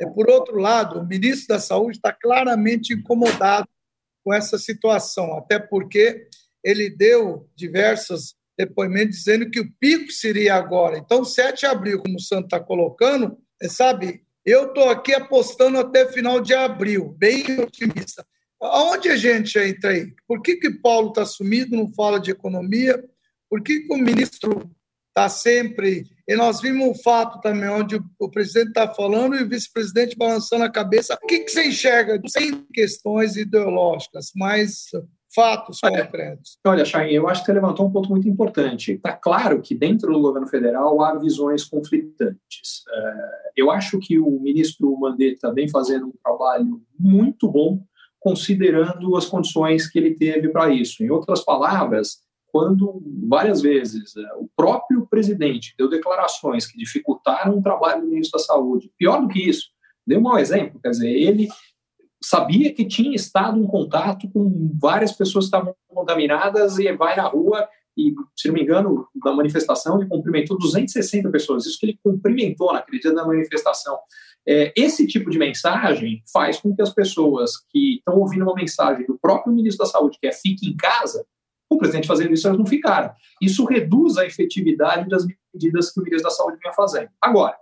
S1: É, por outro lado, o ministro da Saúde está claramente incomodado com essa situação, até porque ele deu diversos depoimentos dizendo que o pico seria agora. Então, 7 de abril, como o Santo está colocando, é, sabe, eu estou aqui apostando até final de abril, bem otimista. Aonde a gente entra aí? Por que, que Paulo está sumido, não fala de economia? Por que, que o ministro está sempre. E nós vimos um fato também, onde o presidente está falando e o vice-presidente balançando a cabeça. O que, que você enxerga sem questões ideológicas, mas fatos concretos?
S6: Olha, Chain, eu acho que você levantou um ponto muito importante. Está claro que dentro do governo federal há visões conflitantes. É, eu acho que o ministro Mandetta vem fazendo um trabalho muito bom, considerando as condições que ele teve para isso. Em outras palavras, quando várias vezes é, o próprio presidente deu declarações que dificultaram o trabalho do ministro da Saúde. Pior do que isso, deu um mau exemplo, quer dizer, ele sabia que tinha estado em contato com várias pessoas que estavam contaminadas e vai na rua e, se não me engano, da manifestação ele cumprimentou 260 pessoas, isso que ele cumprimentou naquele dia da manifestação. É, esse tipo de mensagem faz com que as pessoas que estão ouvindo uma mensagem do próprio ministro da Saúde, que é fique em casa, o presidente fazendo isso, elas não ficaram. Isso reduz a efetividade das medidas que o ministro da Saúde vinha fazendo. Agora,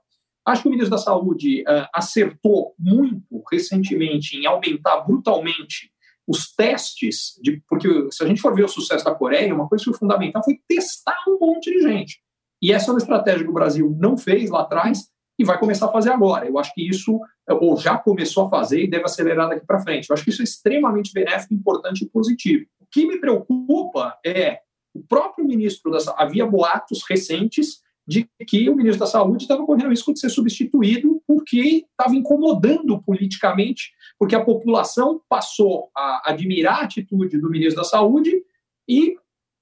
S6: acho que o ministro da Saúde uh, acertou muito recentemente em aumentar brutalmente os testes, de, porque se a gente for ver o sucesso da Coreia, uma coisa que foi fundamental foi testar um monte de gente. E essa é uma estratégia que o Brasil não fez lá atrás e vai começar a fazer agora. Eu acho que isso, ou já começou a fazer e deve acelerar daqui para frente. Eu acho que isso é extremamente benéfico, importante e positivo que me preocupa é o próprio ministro da havia boatos recentes de que o ministro da Saúde estava correndo o risco de ser substituído porque estava incomodando politicamente, porque a população passou a admirar a atitude do ministro da Saúde e,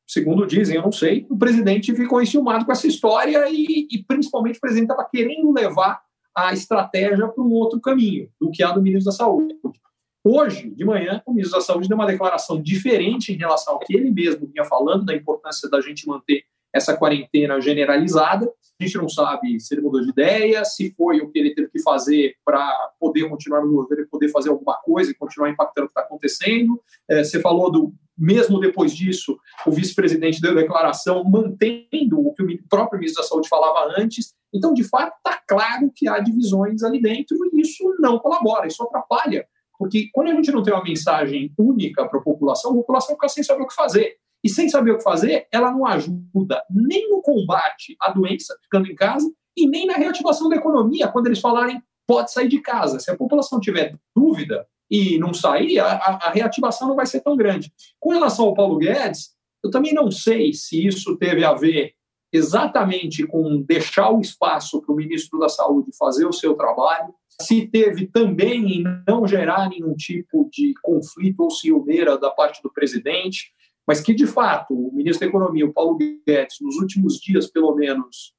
S6: segundo dizem, eu não sei, o presidente ficou enciumado com essa história e, e principalmente o presidente estava querendo levar a estratégia para um outro caminho do que a do ministro da Saúde. Hoje, de manhã, o ministro da Saúde deu uma declaração diferente em relação ao que ele mesmo vinha falando, da importância da gente manter essa quarentena generalizada. A gente não sabe se ele mudou de ideia, se foi o que ele teve que fazer para poder continuar no governo, poder fazer alguma coisa e continuar impactando o que está acontecendo. É, você falou do, mesmo depois disso, o vice-presidente deu declaração mantendo o que o próprio ministro da Saúde falava antes. Então, de fato, está claro que há divisões ali dentro e isso não colabora, isso atrapalha porque quando a gente não tem uma mensagem única para a população, a população fica sem saber o que fazer. E sem saber o que fazer, ela não ajuda nem no combate à doença, ficando em casa, e nem na reativação da economia, quando eles falarem pode sair de casa. Se a população tiver dúvida e não sair, a, a reativação não vai ser tão grande. Com relação ao Paulo Guedes, eu também não sei se isso teve a ver exatamente com deixar o espaço para o ministro da Saúde fazer o seu trabalho, se teve também em não gerar nenhum tipo de conflito ou ciumeira da parte do presidente, mas que, de fato, o ministro da Economia, o Paulo Guedes, nos últimos dias, pelo menos,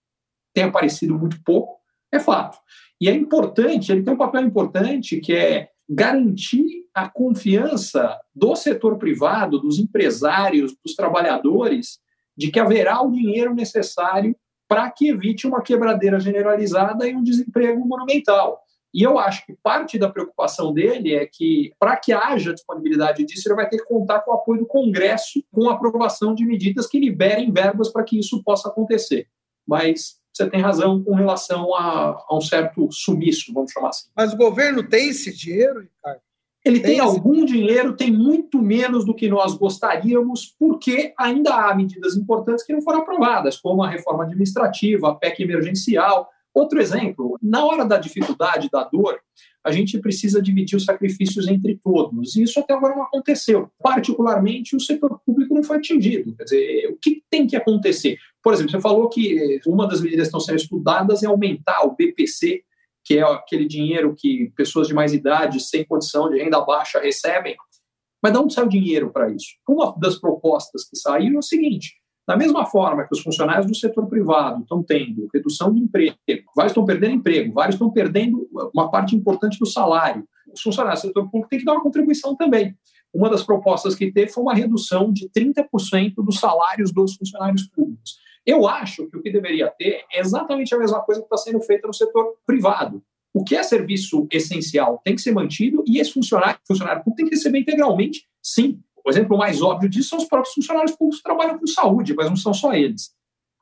S6: tem aparecido muito pouco, é fato. E é importante, ele tem um papel importante que é garantir a confiança do setor privado, dos empresários, dos trabalhadores, de que haverá o dinheiro necessário para que evite uma quebradeira generalizada e um desemprego monumental. E eu acho que parte da preocupação dele é que, para que haja disponibilidade disso, ele vai ter que contar com o apoio do Congresso, com a aprovação de medidas que liberem verbas para que isso possa acontecer. Mas você tem razão com relação a, a, um certo sumiço, vamos chamar assim.
S1: Mas o governo tem esse dinheiro, Ricardo?
S6: Ele tem, tem algum dinheiro, tem muito menos do que nós gostaríamos, porque ainda há medidas importantes que não foram aprovadas, como a reforma administrativa, a PEC emergencial, Outro exemplo, na hora da dificuldade, da dor, a gente precisa dividir os sacrifícios entre todos. E isso até agora não aconteceu. Particularmente, o setor público não foi atingido. Quer dizer, o que tem que acontecer? Por exemplo, você falou que uma das medidas que estão sendo estudadas é aumentar o BPC, que é aquele dinheiro que pessoas de mais idade, sem condição de renda baixa, recebem. Mas de onde sai o dinheiro para isso? Uma das propostas que saiu é o seguinte: da mesma forma que os funcionários do setor privado estão tendo redução de emprego, vários estão perdendo emprego, vários estão perdendo uma parte importante do salário, os funcionários do setor público têm que dar uma contribuição também. Uma das propostas que teve foi uma redução de 30% dos salários dos funcionários públicos. Eu acho que o que deveria ter é exatamente a mesma coisa que está sendo feita no setor privado. O que é serviço essencial tem que ser mantido e esse funcionário, funcionário público tem que receber integralmente, sim. O exemplo mais óbvio disso são os próprios funcionários públicos que trabalham com saúde, mas não são só eles.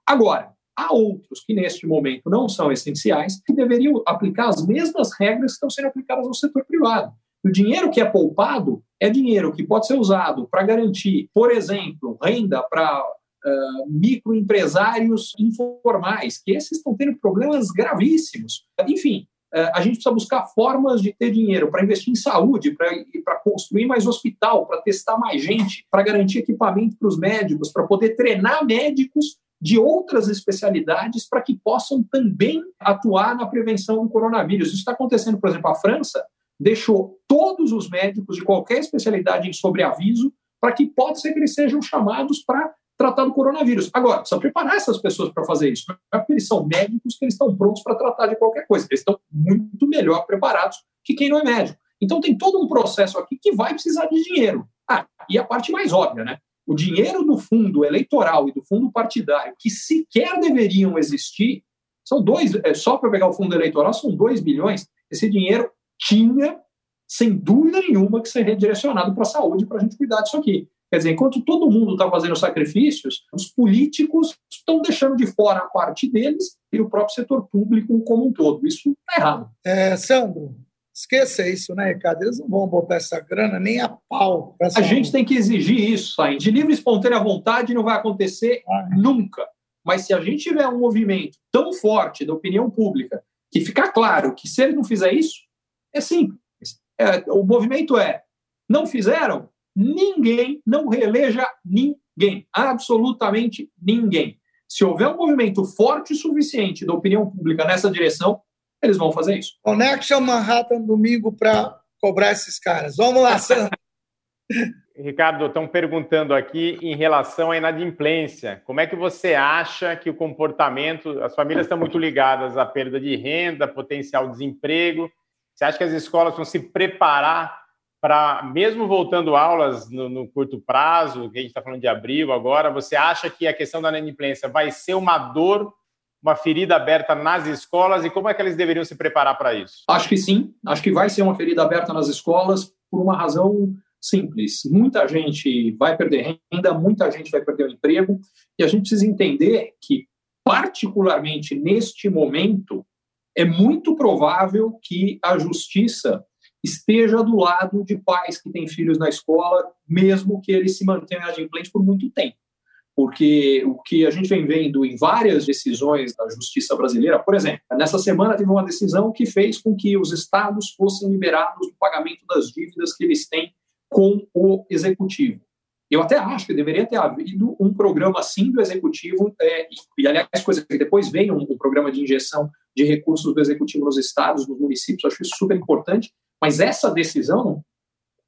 S6: Agora, há outros que neste momento não são essenciais, que deveriam aplicar as mesmas regras que estão sendo aplicadas no setor privado. O dinheiro que é poupado é dinheiro que pode ser usado para garantir, por exemplo, renda para uh, microempresários informais, que esses estão tendo problemas gravíssimos. Enfim, é, a gente precisa buscar formas de ter dinheiro para investir em saúde, para construir mais hospital, para testar mais gente, para garantir equipamento para os médicos, para poder treinar médicos de outras especialidades para que possam também atuar na prevenção do coronavírus. Isso está acontecendo, por exemplo, a França deixou todos os médicos de qualquer especialidade em sobreaviso para que pode ser que eles sejam chamados para tratar do coronavírus. Agora, precisa preparar essas pessoas para fazer isso. Não é porque eles são médicos que eles estão prontos para tratar de qualquer coisa. Eles estão muito melhor preparados que quem não é médico. Então, tem todo um processo aqui que vai precisar de dinheiro. Ah, e a parte mais óbvia, né? O dinheiro do fundo eleitoral e do fundo partidário, que sequer deveriam existir, são dois, é, só para pegar o fundo eleitoral, são dois bilhões. Esse dinheiro tinha, sem dúvida nenhuma, que ser redirecionado para a saúde, para a gente cuidar disso aqui. Quer dizer, enquanto todo mundo está fazendo sacrifícios, os políticos estão deixando de fora a parte deles e o próprio setor público como um todo. Isso está errado.
S1: É, Sandro, esqueça isso, né, Ricardo? Eles não vão botar essa grana nem a pau.
S6: A gente tem que exigir isso, Sain. De livre e espontânea vontade não vai acontecer ah, é. nunca. Mas se a gente tiver um movimento tão forte da opinião pública que ficar claro que se ele não fizer isso, é simples. É, o movimento é, não fizeram? Ninguém não reeleja ninguém, absolutamente ninguém. Se houver um movimento forte o suficiente da opinião pública nessa direção, eles vão fazer isso.
S1: Connection Manhattan domingo para cobrar esses caras. Vamos lá, Sandro.
S7: Ricardo, estão perguntando aqui em relação à inadimplência. Como é que você acha que o comportamento, as famílias estão muito ligadas à perda de renda, potencial desemprego. Você acha que as escolas vão se preparar para, mesmo voltando aulas no, no, curto prazo, que a gente está falando de abril agora, você acha que a questão da inadimplência vai ser uma dor, uma ferida aberta nas escolas e como é que eles deveriam se preparar para isso?
S6: Acho que sim, acho que vai ser uma ferida aberta nas escolas por uma razão simples. Muita gente vai perder renda, muita gente vai perder o emprego e a gente precisa entender que, particularmente neste momento, é muito provável que a justiça esteja do lado de pais que têm filhos na escola, mesmo que eles se mantenham adimplentes por muito tempo. Porque o que a gente vem vendo em várias decisões da justiça brasileira, por exemplo, nessa semana teve uma decisão que fez com que os estados fossem liberados do pagamento das dívidas que eles têm com o executivo. Eu até acho que deveria ter havido um programa assim do executivo, é, e, aliás, coisa que depois veio um, um, programa de injeção de recursos do executivo nos estados, nos municípios, acho isso super importante, mas essa decisão,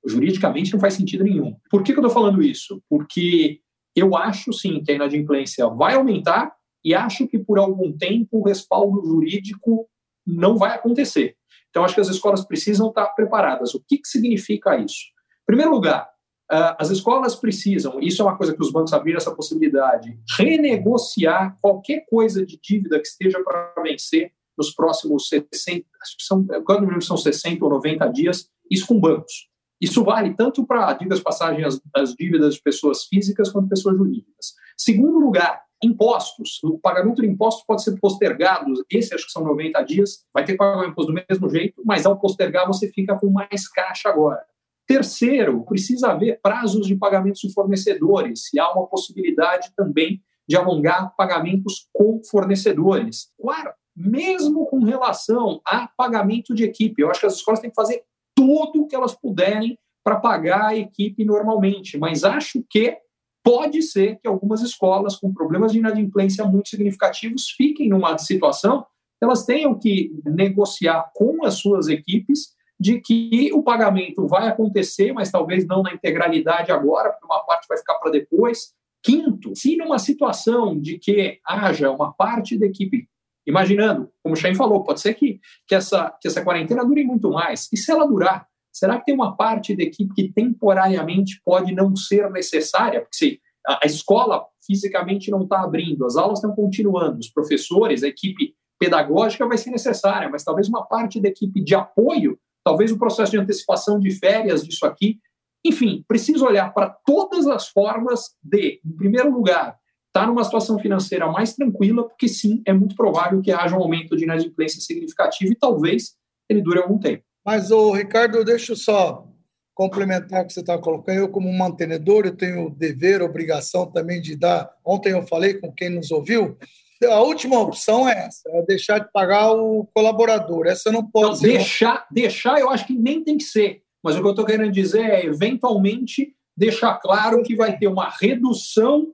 S6: juridicamente, não faz sentido nenhum. Por que, que eu estou falando isso? Porque eu acho sim que a inadimplência vai aumentar e acho que por algum tempo o respaldo jurídico não vai acontecer. Então, acho que as escolas precisam estar preparadas. O que, que significa isso? Em primeiro lugar, ah, as escolas precisam, isso é uma coisa que os bancos abriram essa possibilidade, renegociar qualquer coisa de dívida que esteja para vencer nos próximos 60, acho que são, quando são 60 ou 90 dias, isso com bancos. Isso vale tanto para, diga passagem, as, as dívidas de pessoas físicas quanto pessoas jurídicas. Segundo lugar, impostos. O pagamento de impostos pode ser postergado. Esse acho que são 90 dias. Vai ter que pagar o imposto do mesmo jeito, mas ao postergar você fica com mais caixa agora. Terceiro, precisa haver prazos de pagamentos de fornecedores, e há uma possibilidade também de alongar pagamentos com fornecedores. Quarto, mesmo com relação a pagamento de equipe, eu acho que as escolas têm que fazer tudo o que elas puderem para pagar a equipe normalmente, mas acho que pode ser que algumas escolas com problemas de inadimplência muito significativos fiquem numa situação elas tenham que negociar com as suas equipes de que o pagamento vai acontecer, mas talvez não na integralidade agora, porque uma parte vai ficar para depois. Quinto, se numa situação de que haja uma parte da equipe, imaginando, como o Shane falou, pode ser que, que, essa, que essa quarentena dure muito mais. E se ela durar, será que tem uma parte da equipe que temporariamente pode não ser necessária? Porque se a, a escola fisicamente não está abrindo, as aulas estão continuando, os professores, a equipe pedagógica vai ser necessária, mas talvez uma parte da equipe de apoio talvez o processo de antecipação de férias disso aqui. Enfim, preciso olhar para todas as formas de, em primeiro lugar, estar tá numa situação financeira mais tranquila, porque sim, é muito provável que haja um aumento de inadimplência significativo e talvez ele dure algum tempo.
S1: Mas, o Ricardo, deixa eu só complementar o que você está colocando. Eu, como mantenedor, eu tenho o dever, obrigação também de dar. Ontem eu falei com quem nos ouviu, a última opção é essa, é deixar de pagar o colaborador. Essa não pode
S6: não,
S1: ser.
S6: Deixar, deixar, eu acho que nem tem que ser. Mas o que eu estou querendo dizer é, eventualmente, deixar claro que vai ter uma redução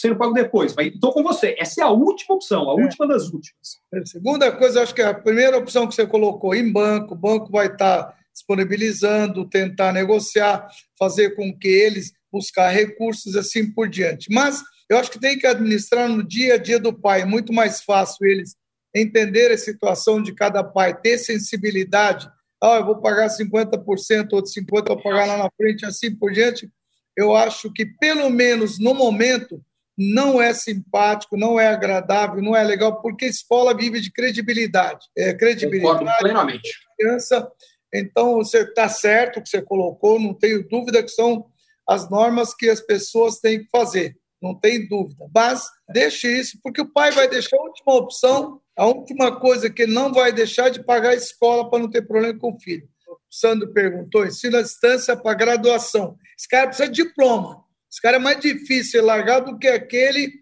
S6: sendo pago depois. Estou com você. Essa é a última opção, a é. última das últimas.
S1: A segunda coisa, acho que a primeira opção que você colocou em banco, o banco vai estar disponibilizando, tentar negociar, fazer com que eles buscar recursos assim por diante. Mas eu acho que tem que administrar no dia a dia do pai. É muito mais fácil eles entender a situação de cada pai, ter sensibilidade. Ah, eu vou pagar 50%, outro 50% vou pagar lá na frente, assim por diante. Eu acho que, pelo menos no momento, não é simpático, não é agradável, não é legal, porque a escola vive de credibilidade. É, credibilidade.
S6: Concordo plenamente.
S1: Criança. Então, você está certo o que você colocou, não tenho dúvida que são as normas que as pessoas têm que fazer não tem dúvida. Mas deixe isso, porque o pai vai deixar a última opção, a última coisa que ele não vai deixar de pagar a escola para não ter problema com o filho. O Sandro perguntou: ensino à distância para graduação. Esse cara precisa de diploma. Esse cara é mais difícil largar do que aquele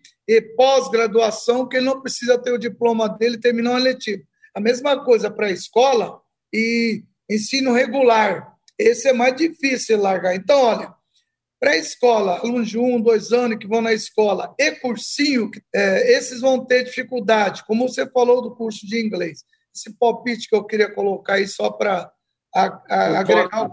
S1: pós-graduação que ele não precisa ter o diploma dele terminar uma letiva. A mesma coisa para a escola e ensino regular. Esse é mais difícil largar. Então, olha, Pré-escola, alunos de um, dois anos que vão na escola, e cursinho, é, esses vão ter dificuldade, como você falou do curso de inglês. Esse palpite que eu queria colocar aí só para agregar o.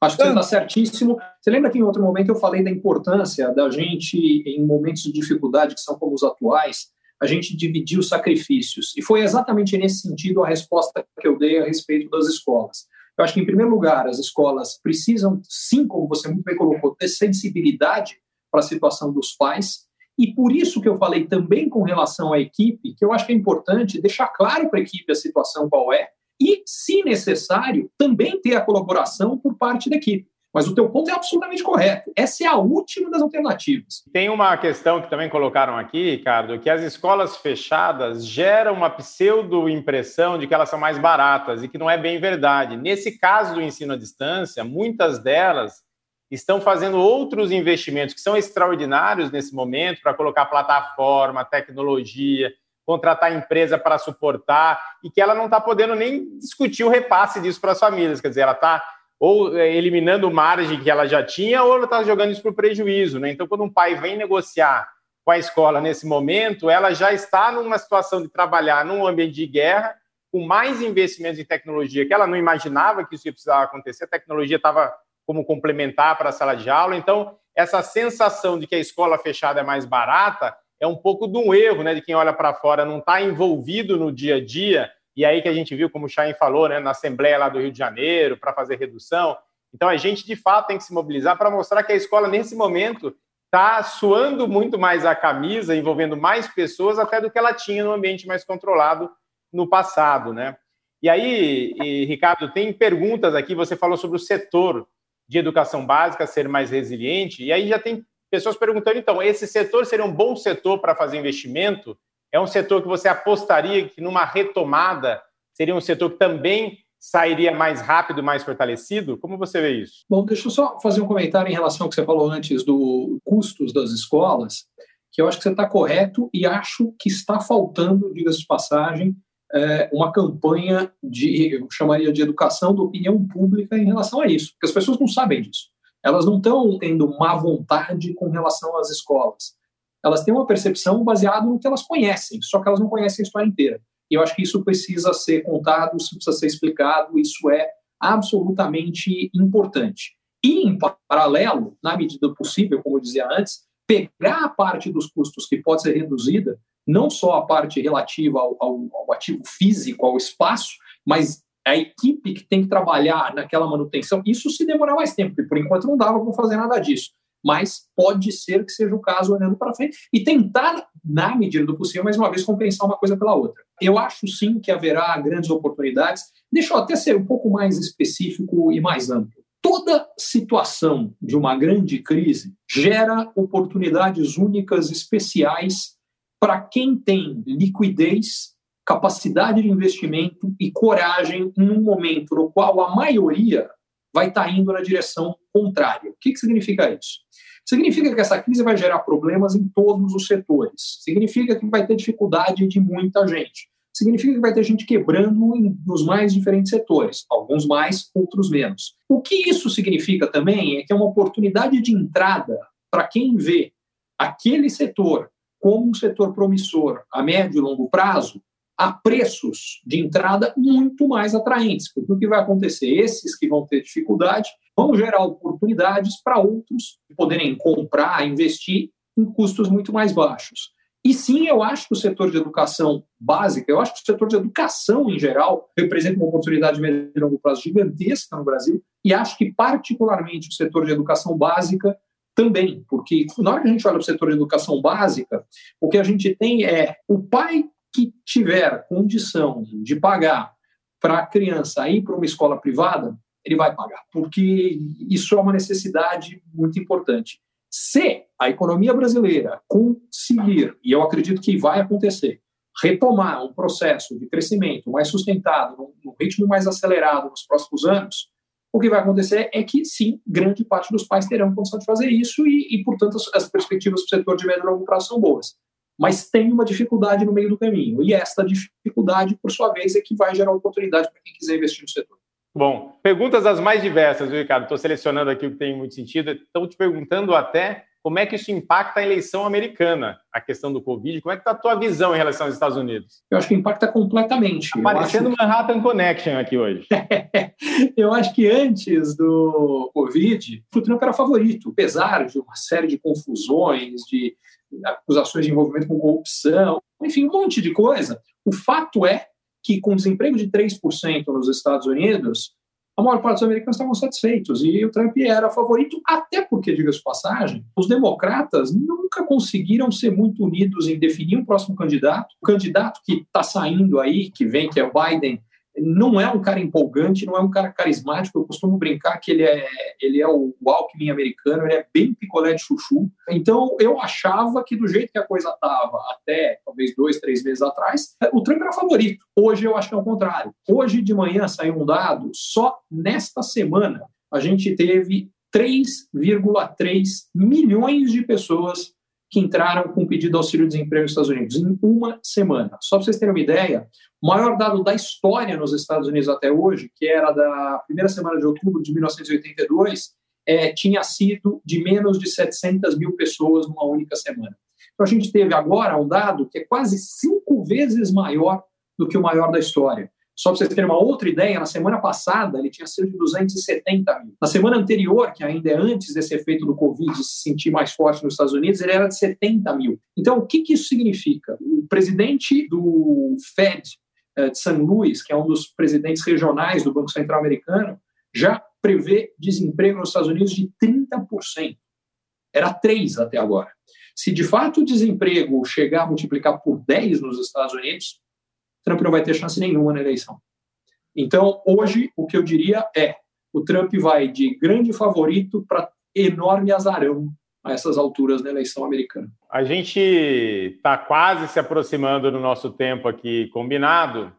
S6: Acho que você está certíssimo. Você lembra que em outro momento eu falei da importância da gente, em momentos de dificuldade, que são como os atuais, a gente dividir os sacrifícios. E foi exatamente nesse sentido a resposta que eu dei a respeito das escolas. Eu acho que, em primeiro lugar, as escolas precisam, sim, como você muito bem colocou, ter sensibilidade para a situação dos pais. E por isso que eu falei também com relação à equipe, que eu acho que é importante deixar claro para a equipe a situação qual é, e, se necessário, também ter a colaboração por parte da equipe. Mas o teu ponto é absolutamente correto. Essa é a última das alternativas.
S7: Tem uma questão que também colocaram aqui, Ricardo, que as escolas fechadas geram uma pseudo-impressão de que elas são mais baratas e que não é bem verdade. Nesse caso do ensino à distância, muitas delas estão fazendo outros investimentos que são extraordinários nesse momento para colocar plataforma, tecnologia, contratar empresa para suportar e que ela não está podendo nem discutir o repasse disso para as famílias. Quer dizer, ela está ou é, eliminando margem que ela já tinha, ou ela está jogando isso para o prejuízo. Né? Então, quando um pai vem negociar com a escola nesse momento, ela já está numa situação de trabalhar num ambiente de guerra, com mais investimentos em tecnologia, que ela não imaginava que isso ia precisar acontecer, a tecnologia estava como complementar para a sala de aula. Então, essa sensação de que a escola fechada é mais barata é um pouco de um erro, né, de quem olha para fora, não está envolvido no dia a dia e aí que a gente viu, como o Chain falou, né, na Assembleia lá do Rio de Janeiro, para fazer redução. Então, a gente, de fato, tem que se mobilizar para mostrar que a escola, nesse momento, está suando muito mais a camisa, envolvendo mais pessoas, até do que ela tinha no ambiente mais controlado no passado, né? E aí, e, Ricardo, tem perguntas aqui, você falou sobre o setor de educação básica ser mais resiliente, e aí já tem pessoas perguntando, então, esse setor seria um bom setor para fazer investimento? É um setor que você apostaria que numa retomada seria um setor que também sairia mais rápido, mais fortalecido? Como você vê isso?
S6: Bom, deixa eu só fazer um comentário em relação ao que você falou antes do custos das escolas, que eu acho que você está correto e acho que está faltando, diga-se de passagem, é, uma campanha de, eu chamaria de educação da opinião pública em relação a isso, porque as pessoas não sabem disso. Elas não estão tendo má vontade com relação às escolas elas têm uma percepção baseada no que elas conhecem, só que elas não conhecem a história inteira. E eu acho que isso precisa ser contado, isso precisa ser explicado, isso é absolutamente importante. E, em paralelo, na medida possível, como eu dizia antes, pegar a parte dos custos que pode ser reduzida, não só a parte relativa ao, ao, ao ativo físico, ao espaço, mas a equipe que tem que trabalhar naquela manutenção, isso se demorar mais tempo, porque por enquanto não dava para fazer nada disso mas pode ser que seja o caso olhando para frente e tentar, na medida do possível, mais uma vez, compensar uma coisa pela outra. Eu acho sim que haverá grandes oportunidades. Deixa eu até ser um pouco mais específico e mais amplo. Toda situação de uma grande crise gera oportunidades únicas, especiais, para quem tem liquidez, capacidade de investimento e coragem em um momento no qual a maioria vai estar indo na direção contrária. O que, que significa isso? Significa que essa crise vai gerar problemas em todos os setores. Significa que vai ter dificuldade de muita gente. Significa que vai ter gente quebrando nos mais diferentes setores, alguns mais, outros menos. O que isso significa também é que é uma oportunidade de entrada para quem vê aquele setor como um setor promissor a médio e longo prazo, a preços de entrada muito mais atraentes. Porque o que vai acontecer? Esses que vão ter dificuldade vão gerar oportunidades para outros poderem comprar, investir em custos muito mais baixos. E sim, eu acho que o setor de educação básica, eu acho que o setor de educação em geral representa uma oportunidade de médio e longo prazo gigantesca no Brasil, e acho que particularmente o setor de educação básica também, porque na hora que a gente olha para o setor de educação básica, o que a gente tem é o pai que tiver condição de pagar para a criança ir para uma escola privada, ele vai pagar, porque isso é uma necessidade muito importante. Se a economia brasileira conseguir, e eu acredito que vai acontecer, retomar um processo de crescimento mais sustentado, num, ritmo mais acelerado nos próximos anos, o que vai acontecer é que, sim, grande parte dos pais terão condição de fazer isso e, e portanto, as, as perspectivas para o setor de médio e longo prazo são boas. Mas tem uma dificuldade no meio do caminho. E esta dificuldade, por sua vez, é que vai gerar oportunidade para quem quiser investir no setor.
S7: Bom, perguntas as mais diversas, viu, Ricardo? Estou selecionando aqui o que tem muito sentido. Estão te perguntando até como é que isso impacta a eleição americana, a questão do Covid. Como é que está a tua visão em relação aos Estados Unidos?
S6: Eu acho que impacta completamente.
S7: Aparecendo acho... Manhattan Connection aqui hoje.
S6: eu acho que antes do Covid, o Trump era favorito, apesar de uma série de confusões, de acusações de envolvimento com corrupção, enfim, um monte de coisa. O fato é que com desemprego de 3% nos Estados Unidos, a maior parte dos americanos estavam satisfeitos e o Trump era favorito, até porque, diga-se de passagem, os democratas nunca conseguiram ser muito unidos em definir um próximo candidato. O candidato que está saindo aí, que vem, que é o Biden, não é um cara empolgante, não é um cara carismático. Eu costumo brincar que ele é, ele é o Alckmin americano, ele é bem picolé de chuchu. Então, eu achava que do jeito que a coisa estava até talvez dois, três meses atrás, o Trump era favorito. Hoje eu acho que é o contrário. Hoje de manhã saiu um dado, só nesta semana a gente teve 3,3 milhões de pessoas que entraram com pedido de auxílio-desemprego nos Estados Unidos, em uma semana. Só para vocês terem uma ideia, o maior dado da história nos Estados Unidos até hoje, que era da primeira semana de outubro de 1982, é, tinha sido de menos de 700 mil pessoas numa única semana. Então, a gente teve agora um dado que é quase cinco vezes maior do que o maior da história. Só para vocês terem uma outra ideia, na semana passada ele tinha sido de 270 mil. Na semana anterior, que ainda é antes desse efeito do Covid se sentir mais forte nos Estados Unidos, ele era de 70 mil. Então, o que, que isso significa? O presidente do Fed eh, de St. Louis, que é um dos presidentes regionais do Banco Central Americano, já prevê desemprego nos Estados Unidos de 30%. Era 3 até agora. Se de fato o desemprego chegar a multiplicar por 10 nos Estados Unidos, Trump não vai ter chance nenhuma na eleição. Então, hoje, o que eu diria é: o Trump vai de grande favorito para enorme azarão a essas alturas na eleição americana.
S7: A gente está quase se aproximando do nosso tempo aqui combinado,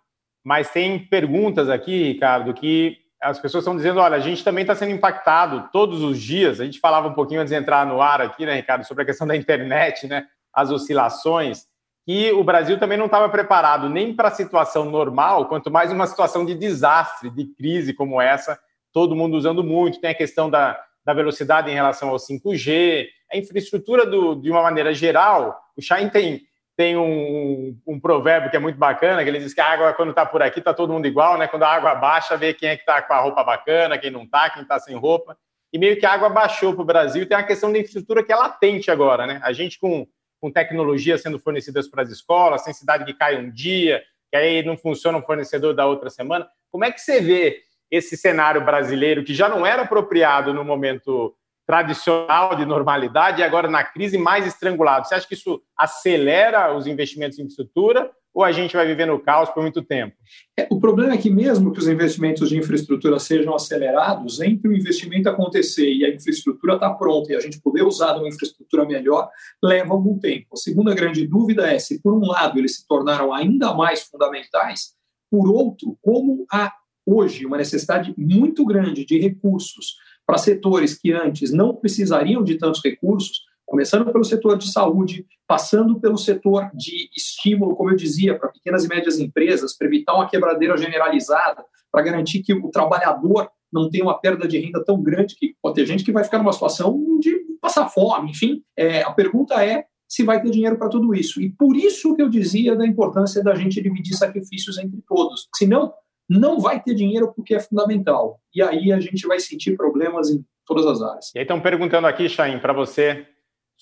S7: mas tem perguntas aqui, Ricardo, que as pessoas estão dizendo: olha, a gente também está sendo impactado todos os dias. A gente falava um pouquinho antes de entrar no ar aqui, né, Ricardo, sobre a questão da internet, né, as oscilações que o Brasil também não estava preparado nem para a situação normal, quanto mais uma situação de desastre, de crise como essa, todo mundo usando muito. Tem a questão da, da velocidade em relação ao 5G, a infraestrutura do, de uma maneira geral. O Chain tem, tem um, um, provérbio que é muito bacana, que ele diz que a água, quando está por aqui, está todo mundo igual, né? Quando a água baixa, vê quem é que está com a roupa bacana, quem não está, quem está sem roupa. E meio que a água baixou para o Brasil. Tem a questão da infraestrutura que é latente agora, né? A gente com com tecnologia sendo fornecidas para as escolas, sem cidade que cai um dia, que aí não funciona um fornecedor da outra semana. Como é que você vê esse cenário brasileiro que já não era apropriado no momento tradicional de normalidade e agora na crise mais estrangulado? Você acha que isso acelera os investimentos em infraestrutura ou a gente vai viver no caos por muito tempo?
S6: É, o problema é que, mesmo que os investimentos de infraestrutura sejam acelerados, entre o investimento acontecer e a infraestrutura estar tá pronta e a gente poder usar uma infraestrutura melhor, leva algum tempo. A segunda grande dúvida é se, por um lado, eles se tornaram ainda mais fundamentais, por outro, como há hoje uma necessidade muito grande de recursos para setores que antes não precisariam de tantos recursos, começando pelo setor de saúde, passando pelo setor de estímulo, como eu dizia, para pequenas e médias empresas, para evitar uma quebradeira generalizada, para garantir que o trabalhador não tenha uma perda de renda tão grande que pode ter gente que vai ficar numa situação de passar fome, enfim. É, a pergunta é se vai ter dinheiro para tudo isso. E por isso que eu dizia da importância da gente dividir sacrifícios entre todos. Senão, não vai ter dinheiro porque é fundamental. E aí a gente vai sentir problemas em todas as áreas.
S7: E aí estão perguntando aqui, Chain, para você,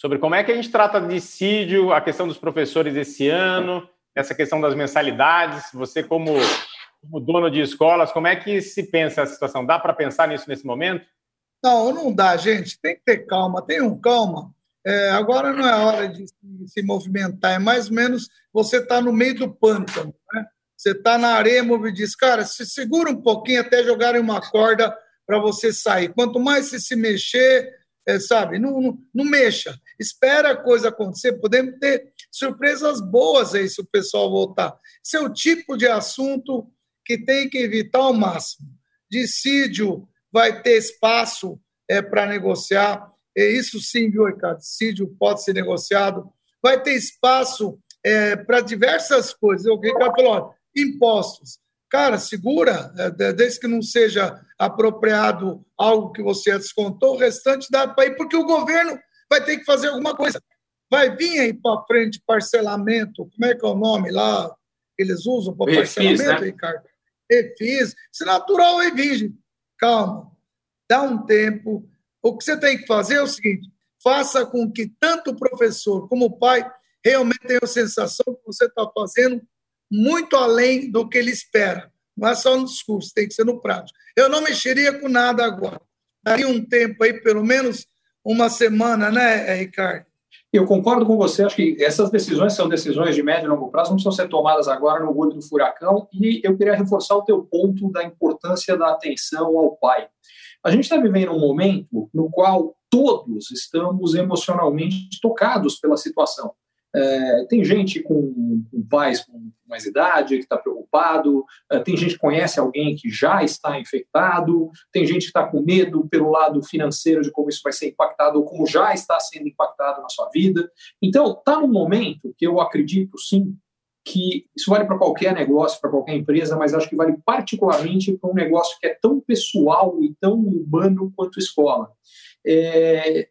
S7: sobre como é que a gente trata de dissídio, a questão dos professores esse ano, essa questão das mensalidades. Você, como, como dono de escolas, como é que se pensa essa situação? Dá para pensar nisso nesse momento?
S1: Não, não dá, gente. Tem que ter calma. Tenham calma. É, agora não é hora de se movimentar, é mais ou menos você está no meio do pântano. Né? Você está na areia, e diz, cara, se segura um pouquinho até jogarem uma corda para você sair. Quanto mais você se mexer, é, sabe? Não, não, não, mexa. Espera a coisa acontecer. Podemos ter surpresas boas aí se o pessoal voltar. Esse é o tipo de assunto que tem que evitar ao máximo. Dissídio vai ter espaço é, para negociar. É, isso sim, viu, Ricardo? Dissídio pode ser negociado. Vai ter espaço é, para diversas coisas. O Ricardo falou: impostos. Cara, segura, é, desde que não seja apropriado algo que você descontou, o restante dá para ir, porque o governo vai ter que fazer alguma coisa. Vai vir aí para frente parcelamento, como é que é o nome lá eles usam para parcelamento, né? Ricardo? Refis. Isso é natural, hein, Virgem? Calma, dá um tempo. O que você tem que fazer é o seguinte: faça com que tanto o professor como o pai realmente tenham a sensação que você está fazendo muito além do que ele espera. Não é só no discurso, tem que ser no prático. Eu não mexeria com nada agora. Daria um tempo aí, pelo menos uma semana, né, Ricardo?
S6: Eu concordo com você, acho que essas decisões são decisões de médio e longo prazo, não precisam ser tomadas agora no olho do furacão, e eu queria reforçar o teu ponto da importância da atenção ao pai. A gente está vivendo um momento no qual todos estamos emocionalmente tocados pela situação É, tem gente com, com pais com mais idade que está preocupado, é, tem gente que conhece alguém que já está infectado, tem gente que está com medo pelo lado financeiro de como isso vai ser impactado ou como já está sendo impactado na sua vida. Então, está num momento que eu acredito sim que isso vale para qualquer negócio, para qualquer empresa, mas acho que vale particularmente para um negócio que é tão pessoal e tão humano quanto escola. É,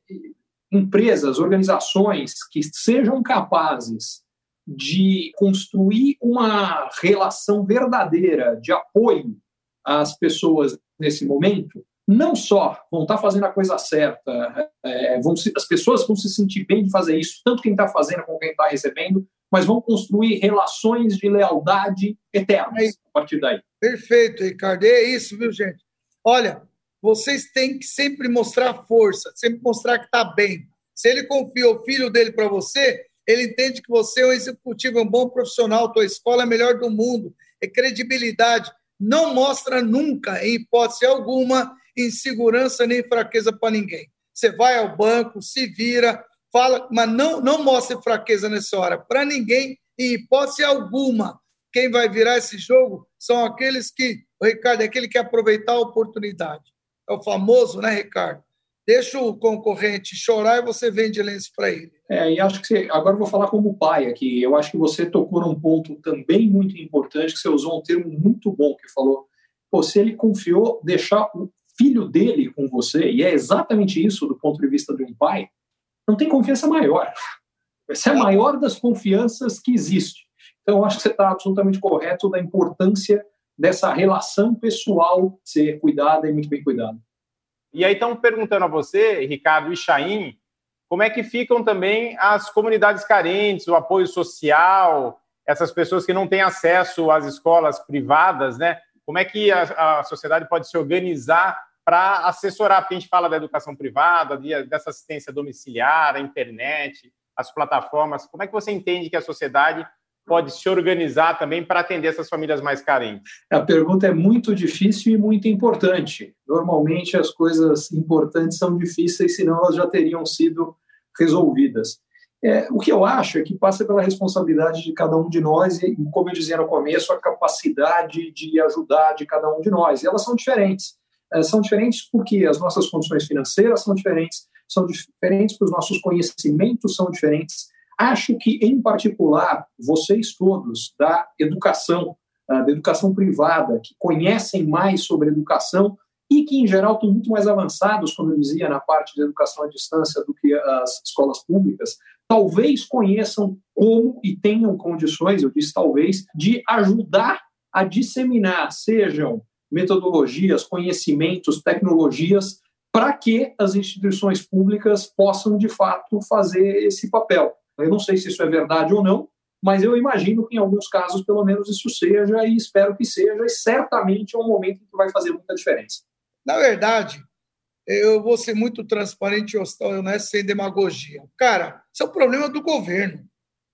S6: empresas, organizações que sejam capazes de construir uma relação verdadeira de apoio às pessoas nesse momento, não só vão estar fazendo a coisa certa, é, vão se, as pessoas vão se sentir bem de fazer isso, tanto quem está fazendo como quem está recebendo, mas vão construir relações de lealdade eternas a partir daí.
S1: Perfeito, Ricardo. É isso, viu, gente? Olha, vocês têm que sempre mostrar força, sempre mostrar que está bem. Se ele confia o filho dele para você, ele entende que você é um executivo, é um bom profissional, tua escola é a melhor do mundo, é credibilidade. Não mostra nunca, em hipótese alguma, insegurança nem fraqueza para ninguém. Você vai ao banco, se vira, fala, mas não, não mostre fraqueza nessa hora para ninguém, em hipótese alguma. Quem vai virar esse jogo são aqueles que, o Ricardo, é aquele que aproveitar a oportunidade. É o famoso, né, Ricardo? Deixa o concorrente chorar e você vende lenço para ele.
S6: É, e acho que você, agora eu vou falar como pai aqui. Eu acho que você tocou num ponto também muito importante, que você usou um termo muito bom que falou, pô, se ele confiou deixar o filho dele com você, e é exatamente isso do ponto de vista de um pai, não tem confiança maior. Essa é a maior das confianças que existe. Então, eu acho que você está absolutamente correto da importância dessa relação pessoal ser cuidada e muito bem cuidada.
S7: E aí estão perguntando a você, Ricardo e Chaim, como é que ficam também as comunidades carentes, o apoio social, essas pessoas que não têm acesso às escolas privadas, né? Como é que a, a sociedade pode se organizar para assessorar, porque a gente fala da educação privada, dessa assistência domiciliar, a internet, as plataformas. Como é que você entende que a sociedade pode se organizar também para atender essas famílias mais carentes?
S6: A pergunta é muito difícil e muito importante. Normalmente as coisas importantes são difíceis, senão elas já teriam sido resolvidas. É, o que eu acho é que passa pela responsabilidade de cada um de nós e, como eu dizia no começo, a capacidade de ajudar de cada um de nós. E elas são diferentes. É, são diferentes porque as nossas condições financeiras são diferentes, são diferentes porque os nossos conhecimentos são diferentes, Acho que, em particular, vocês todos da educação, ah, da educação privada, que conhecem mais sobre educação e que, em geral, estão muito mais avançados, como eu dizia, na parte de educação à distância do que as escolas públicas, talvez conheçam como e tenham condições, eu disse talvez, de ajudar a disseminar, sejam metodologias, conhecimentos, tecnologias, para que as instituições públicas possam, de fato, fazer esse papel. Eu não sei se isso é verdade ou não, mas eu imagino que em alguns casos, pelo menos, isso seja e espero que seja, e certamente é um momento que vai fazer muita diferença.
S1: Na verdade, eu vou ser muito transparente e honesto, sem demagogia. Cara, isso é o problema do governo.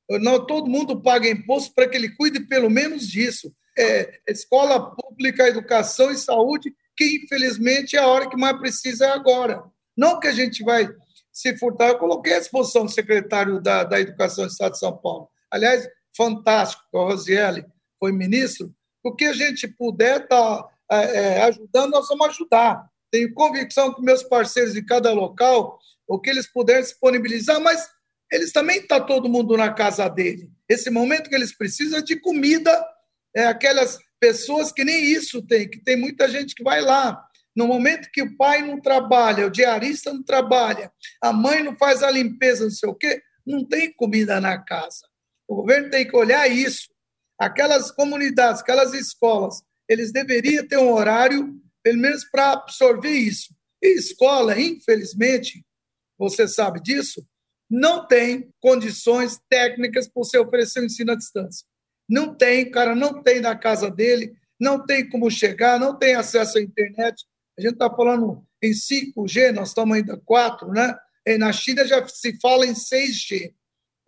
S1: Não, todo mundo paga imposto para que ele cuide pelo menos disso. É, escola pública, educação e saúde, que infelizmente é a hora que mais precisa é agora. Não que a gente vai se furtar. Eu coloquei à disposição do secretário da, da Educação do Estado de São Paulo. Aliás, fantástico, a Rosiele foi ministro. O que a gente puder estar tá, é, é, ajudando, nós vamos ajudar. Tenho convicção que meus parceiros de cada local, o que eles puderem disponibilizar, mas eles também estão tá todo mundo na casa dele. Esse momento que eles precisam é de comida, é aquelas pessoas que nem isso tem, que tem muita gente que vai lá no momento que o pai não trabalha, o diarista não trabalha, a mãe não faz a limpeza, não sei o quê, não tem comida na casa. O governo tem que olhar isso. Aquelas comunidades, aquelas escolas, eles deveriam ter um horário, pelo menos para absorver isso. E escola, infelizmente, você sabe disso, não tem condições técnicas para você oferecer o ensino à distância. Não tem, o cara não tem na casa dele, não tem como chegar, não tem acesso à internet, a gente está falando em 5G, nós estamos ainda 4, né? E na China já se fala em 6G.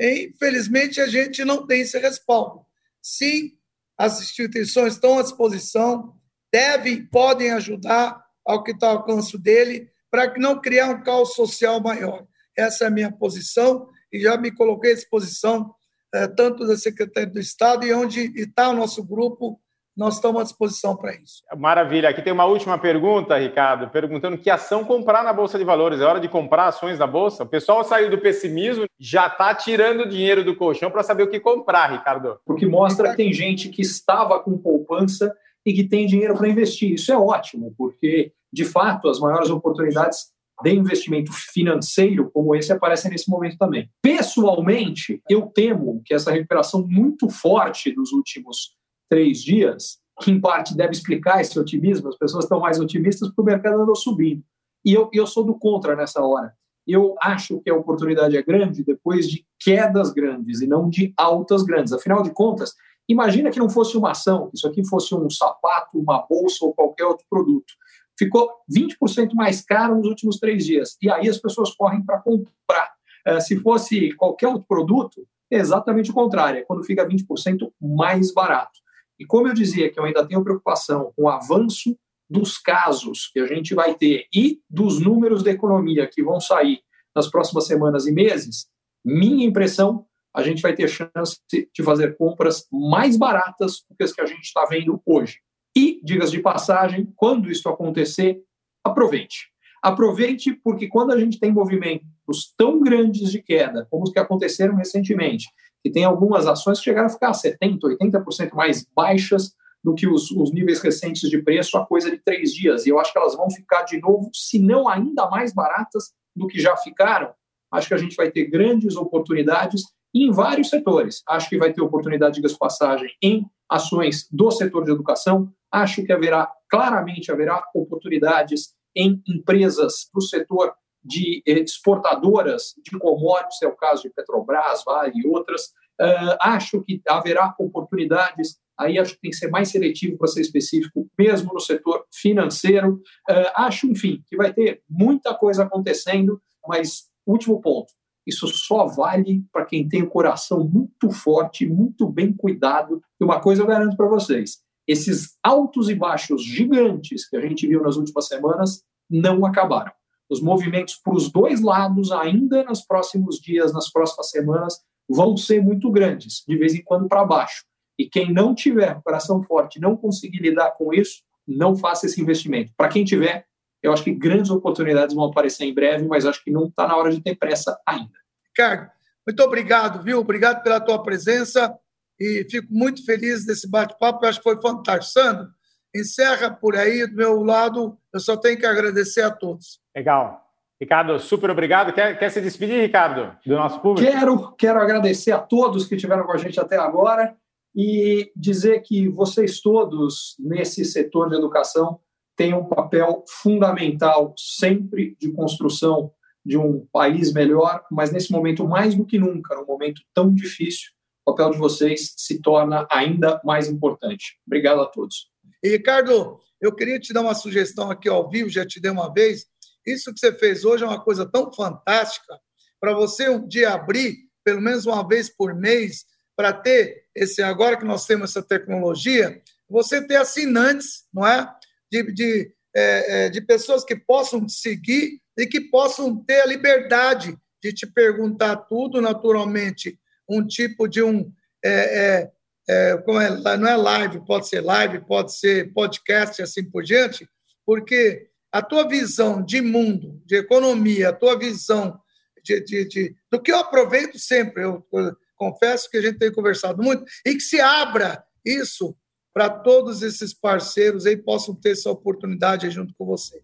S1: E, infelizmente, a gente não tem esse respaldo. Sim, as instituições estão à disposição, devem, podem ajudar ao que está ao alcance dele, para não criar um caos social maior. Essa é a minha posição e já me coloquei à disposição, é, tanto da Secretaria do Estado e onde está o nosso grupo, nós estamos à disposição para isso.
S7: Maravilha. Aqui tem uma última pergunta, Ricardo, perguntando que ação comprar na Bolsa de Valores. É hora de comprar ações da Bolsa? O pessoal saiu do pessimismo, já está tirando dinheiro do colchão para saber o que comprar, Ricardo.
S6: Porque mostra que tem gente que estava com poupança e que tem dinheiro para investir. Isso é ótimo, porque, de fato, as maiores oportunidades de investimento financeiro como esse aparecem nesse momento também. Pessoalmente, eu temo que essa recuperação muito forte dos últimos três dias, que em parte deve explicar esse otimismo, as pessoas estão mais otimistas porque o mercado andou subindo. E eu, eu sou do contra nessa hora. Eu acho que a oportunidade é grande depois de quedas grandes e não de altas grandes. Afinal de contas, imagina que não fosse uma ação, isso aqui fosse um sapato, uma bolsa ou qualquer outro produto. Ficou 20% mais caro nos últimos três dias. E aí as pessoas correm para comprar. Eh, se fosse qualquer outro produto, é exatamente o contrário. É quando fica 20% mais barato. E como eu dizia que eu ainda tenho preocupação com o avanço dos casos que a gente vai ter e dos números da economia que vão sair nas próximas semanas e meses, minha impressão, a gente vai ter chance de fazer compras mais baratas do que as que a gente está vendo hoje. E, digas de passagem, quando isso acontecer, aproveite. Aproveite porque quando a gente tem movimentos tão grandes de queda, como os que aconteceram recentemente, que tem algumas ações que chegaram a ficar 70%, 80% mais baixas do que os, os, níveis recentes de preço a coisa de três dias. E eu acho que elas vão ficar de novo, se não ainda mais baratas do que já ficaram. Acho que a gente vai ter grandes oportunidades em vários setores. Acho que vai ter oportunidade de passagem em ações do setor de educação. Acho que haverá, claramente haverá oportunidades em empresas do setor de eh, exportadoras de commodities, é o caso de Petrobras, Vale e outras. Uh, acho que haverá oportunidades, aí acho que tem que ser mais seletivo para ser específico, mesmo no setor financeiro. Uh, acho, enfim, que vai ter muita coisa acontecendo, mas, último ponto, isso só vale para quem tem o coração muito forte, muito bem cuidado. E uma coisa eu garanto para vocês: esses altos e baixos gigantes que a gente viu nas últimas semanas não acabaram os movimentos para os dois lados, ainda nos próximos dias, nas próximas semanas, vão ser muito grandes, de vez em quando para baixo. E quem não tiver coração forte, não conseguir lidar com isso, não faça esse investimento. Para quem tiver, eu acho que grandes oportunidades vão aparecer em breve, mas acho que não está na hora de ter pressa ainda.
S1: Ricardo, muito obrigado, viu? Obrigado pela tua presença e fico muito feliz desse bate-papo. Acho que foi fantástico. Sandro, encerra por aí, do meu lado, eu só tenho que agradecer a todos.
S7: Legal. Ricardo, super obrigado. Quer, quer se despedir, Ricardo, do nosso público?
S6: Quero, quero agradecer a todos que estiveram com a gente até agora e dizer que vocês todos nesse setor de educação têm um papel fundamental sempre de construção de um país melhor, mas nesse momento mais do que nunca, num momento tão difícil, o papel de vocês se torna ainda mais importante. Obrigado a todos.
S1: E, Ricardo, eu queria te dar uma sugestão aqui ao vivo, já te dei uma vez. Isso que você fez hoje é uma coisa tão fantástica para você um dia abrir, pelo menos uma vez por mês, para ter esse agora que nós temos essa tecnologia, você ter assinantes, não é? De, de, é, é, de pessoas que possam te seguir e que possam ter a liberdade de te perguntar tudo, naturalmente, um tipo de um. É, é é, como é, não é live, pode ser live, pode ser podcast e assim por diante, porque a tua visão de mundo, de economia, a tua visão de, de, de do que eu aproveito sempre, eu, eu confesso que a gente tem conversado muito, e que se abra isso para todos esses parceiros aí possam ter essa oportunidade junto com você.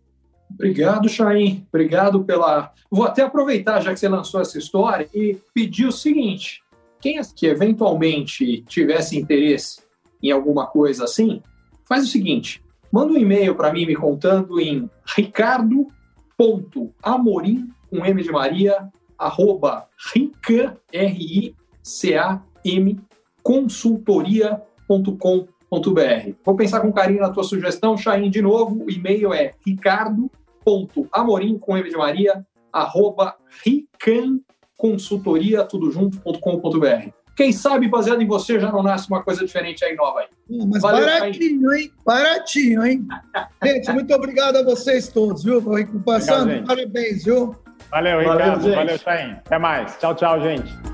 S6: Obrigado, Chaim. Obrigado pela. Vou até aproveitar, já que você lançou essa história, e pedir o seguinte: quem que eventualmente tivesse interesse em alguma coisa assim, faz o seguinte: manda um e-mail para mim me contando em ricardo.amorim com M de Maria arroba rica, R C A M consultoria.com.br. Vou pensar com carinho na tua sugestão, Chain, de novo. O e-mail é ricardo.amorim com M de Maria arroba rican consultoria, tudo junto.com.br. Quem sabe, baseado em você, já não nasce uma coisa diferente aí nova aí.
S1: mas Valeu, baratinho, hein? Baratinho, hein? gente, muito obrigado a vocês todos, viu? Passando, parabéns, viu?
S7: Valeu, Ricardo. Valeu, Valeu Chain. Até mais. Tchau, tchau, gente.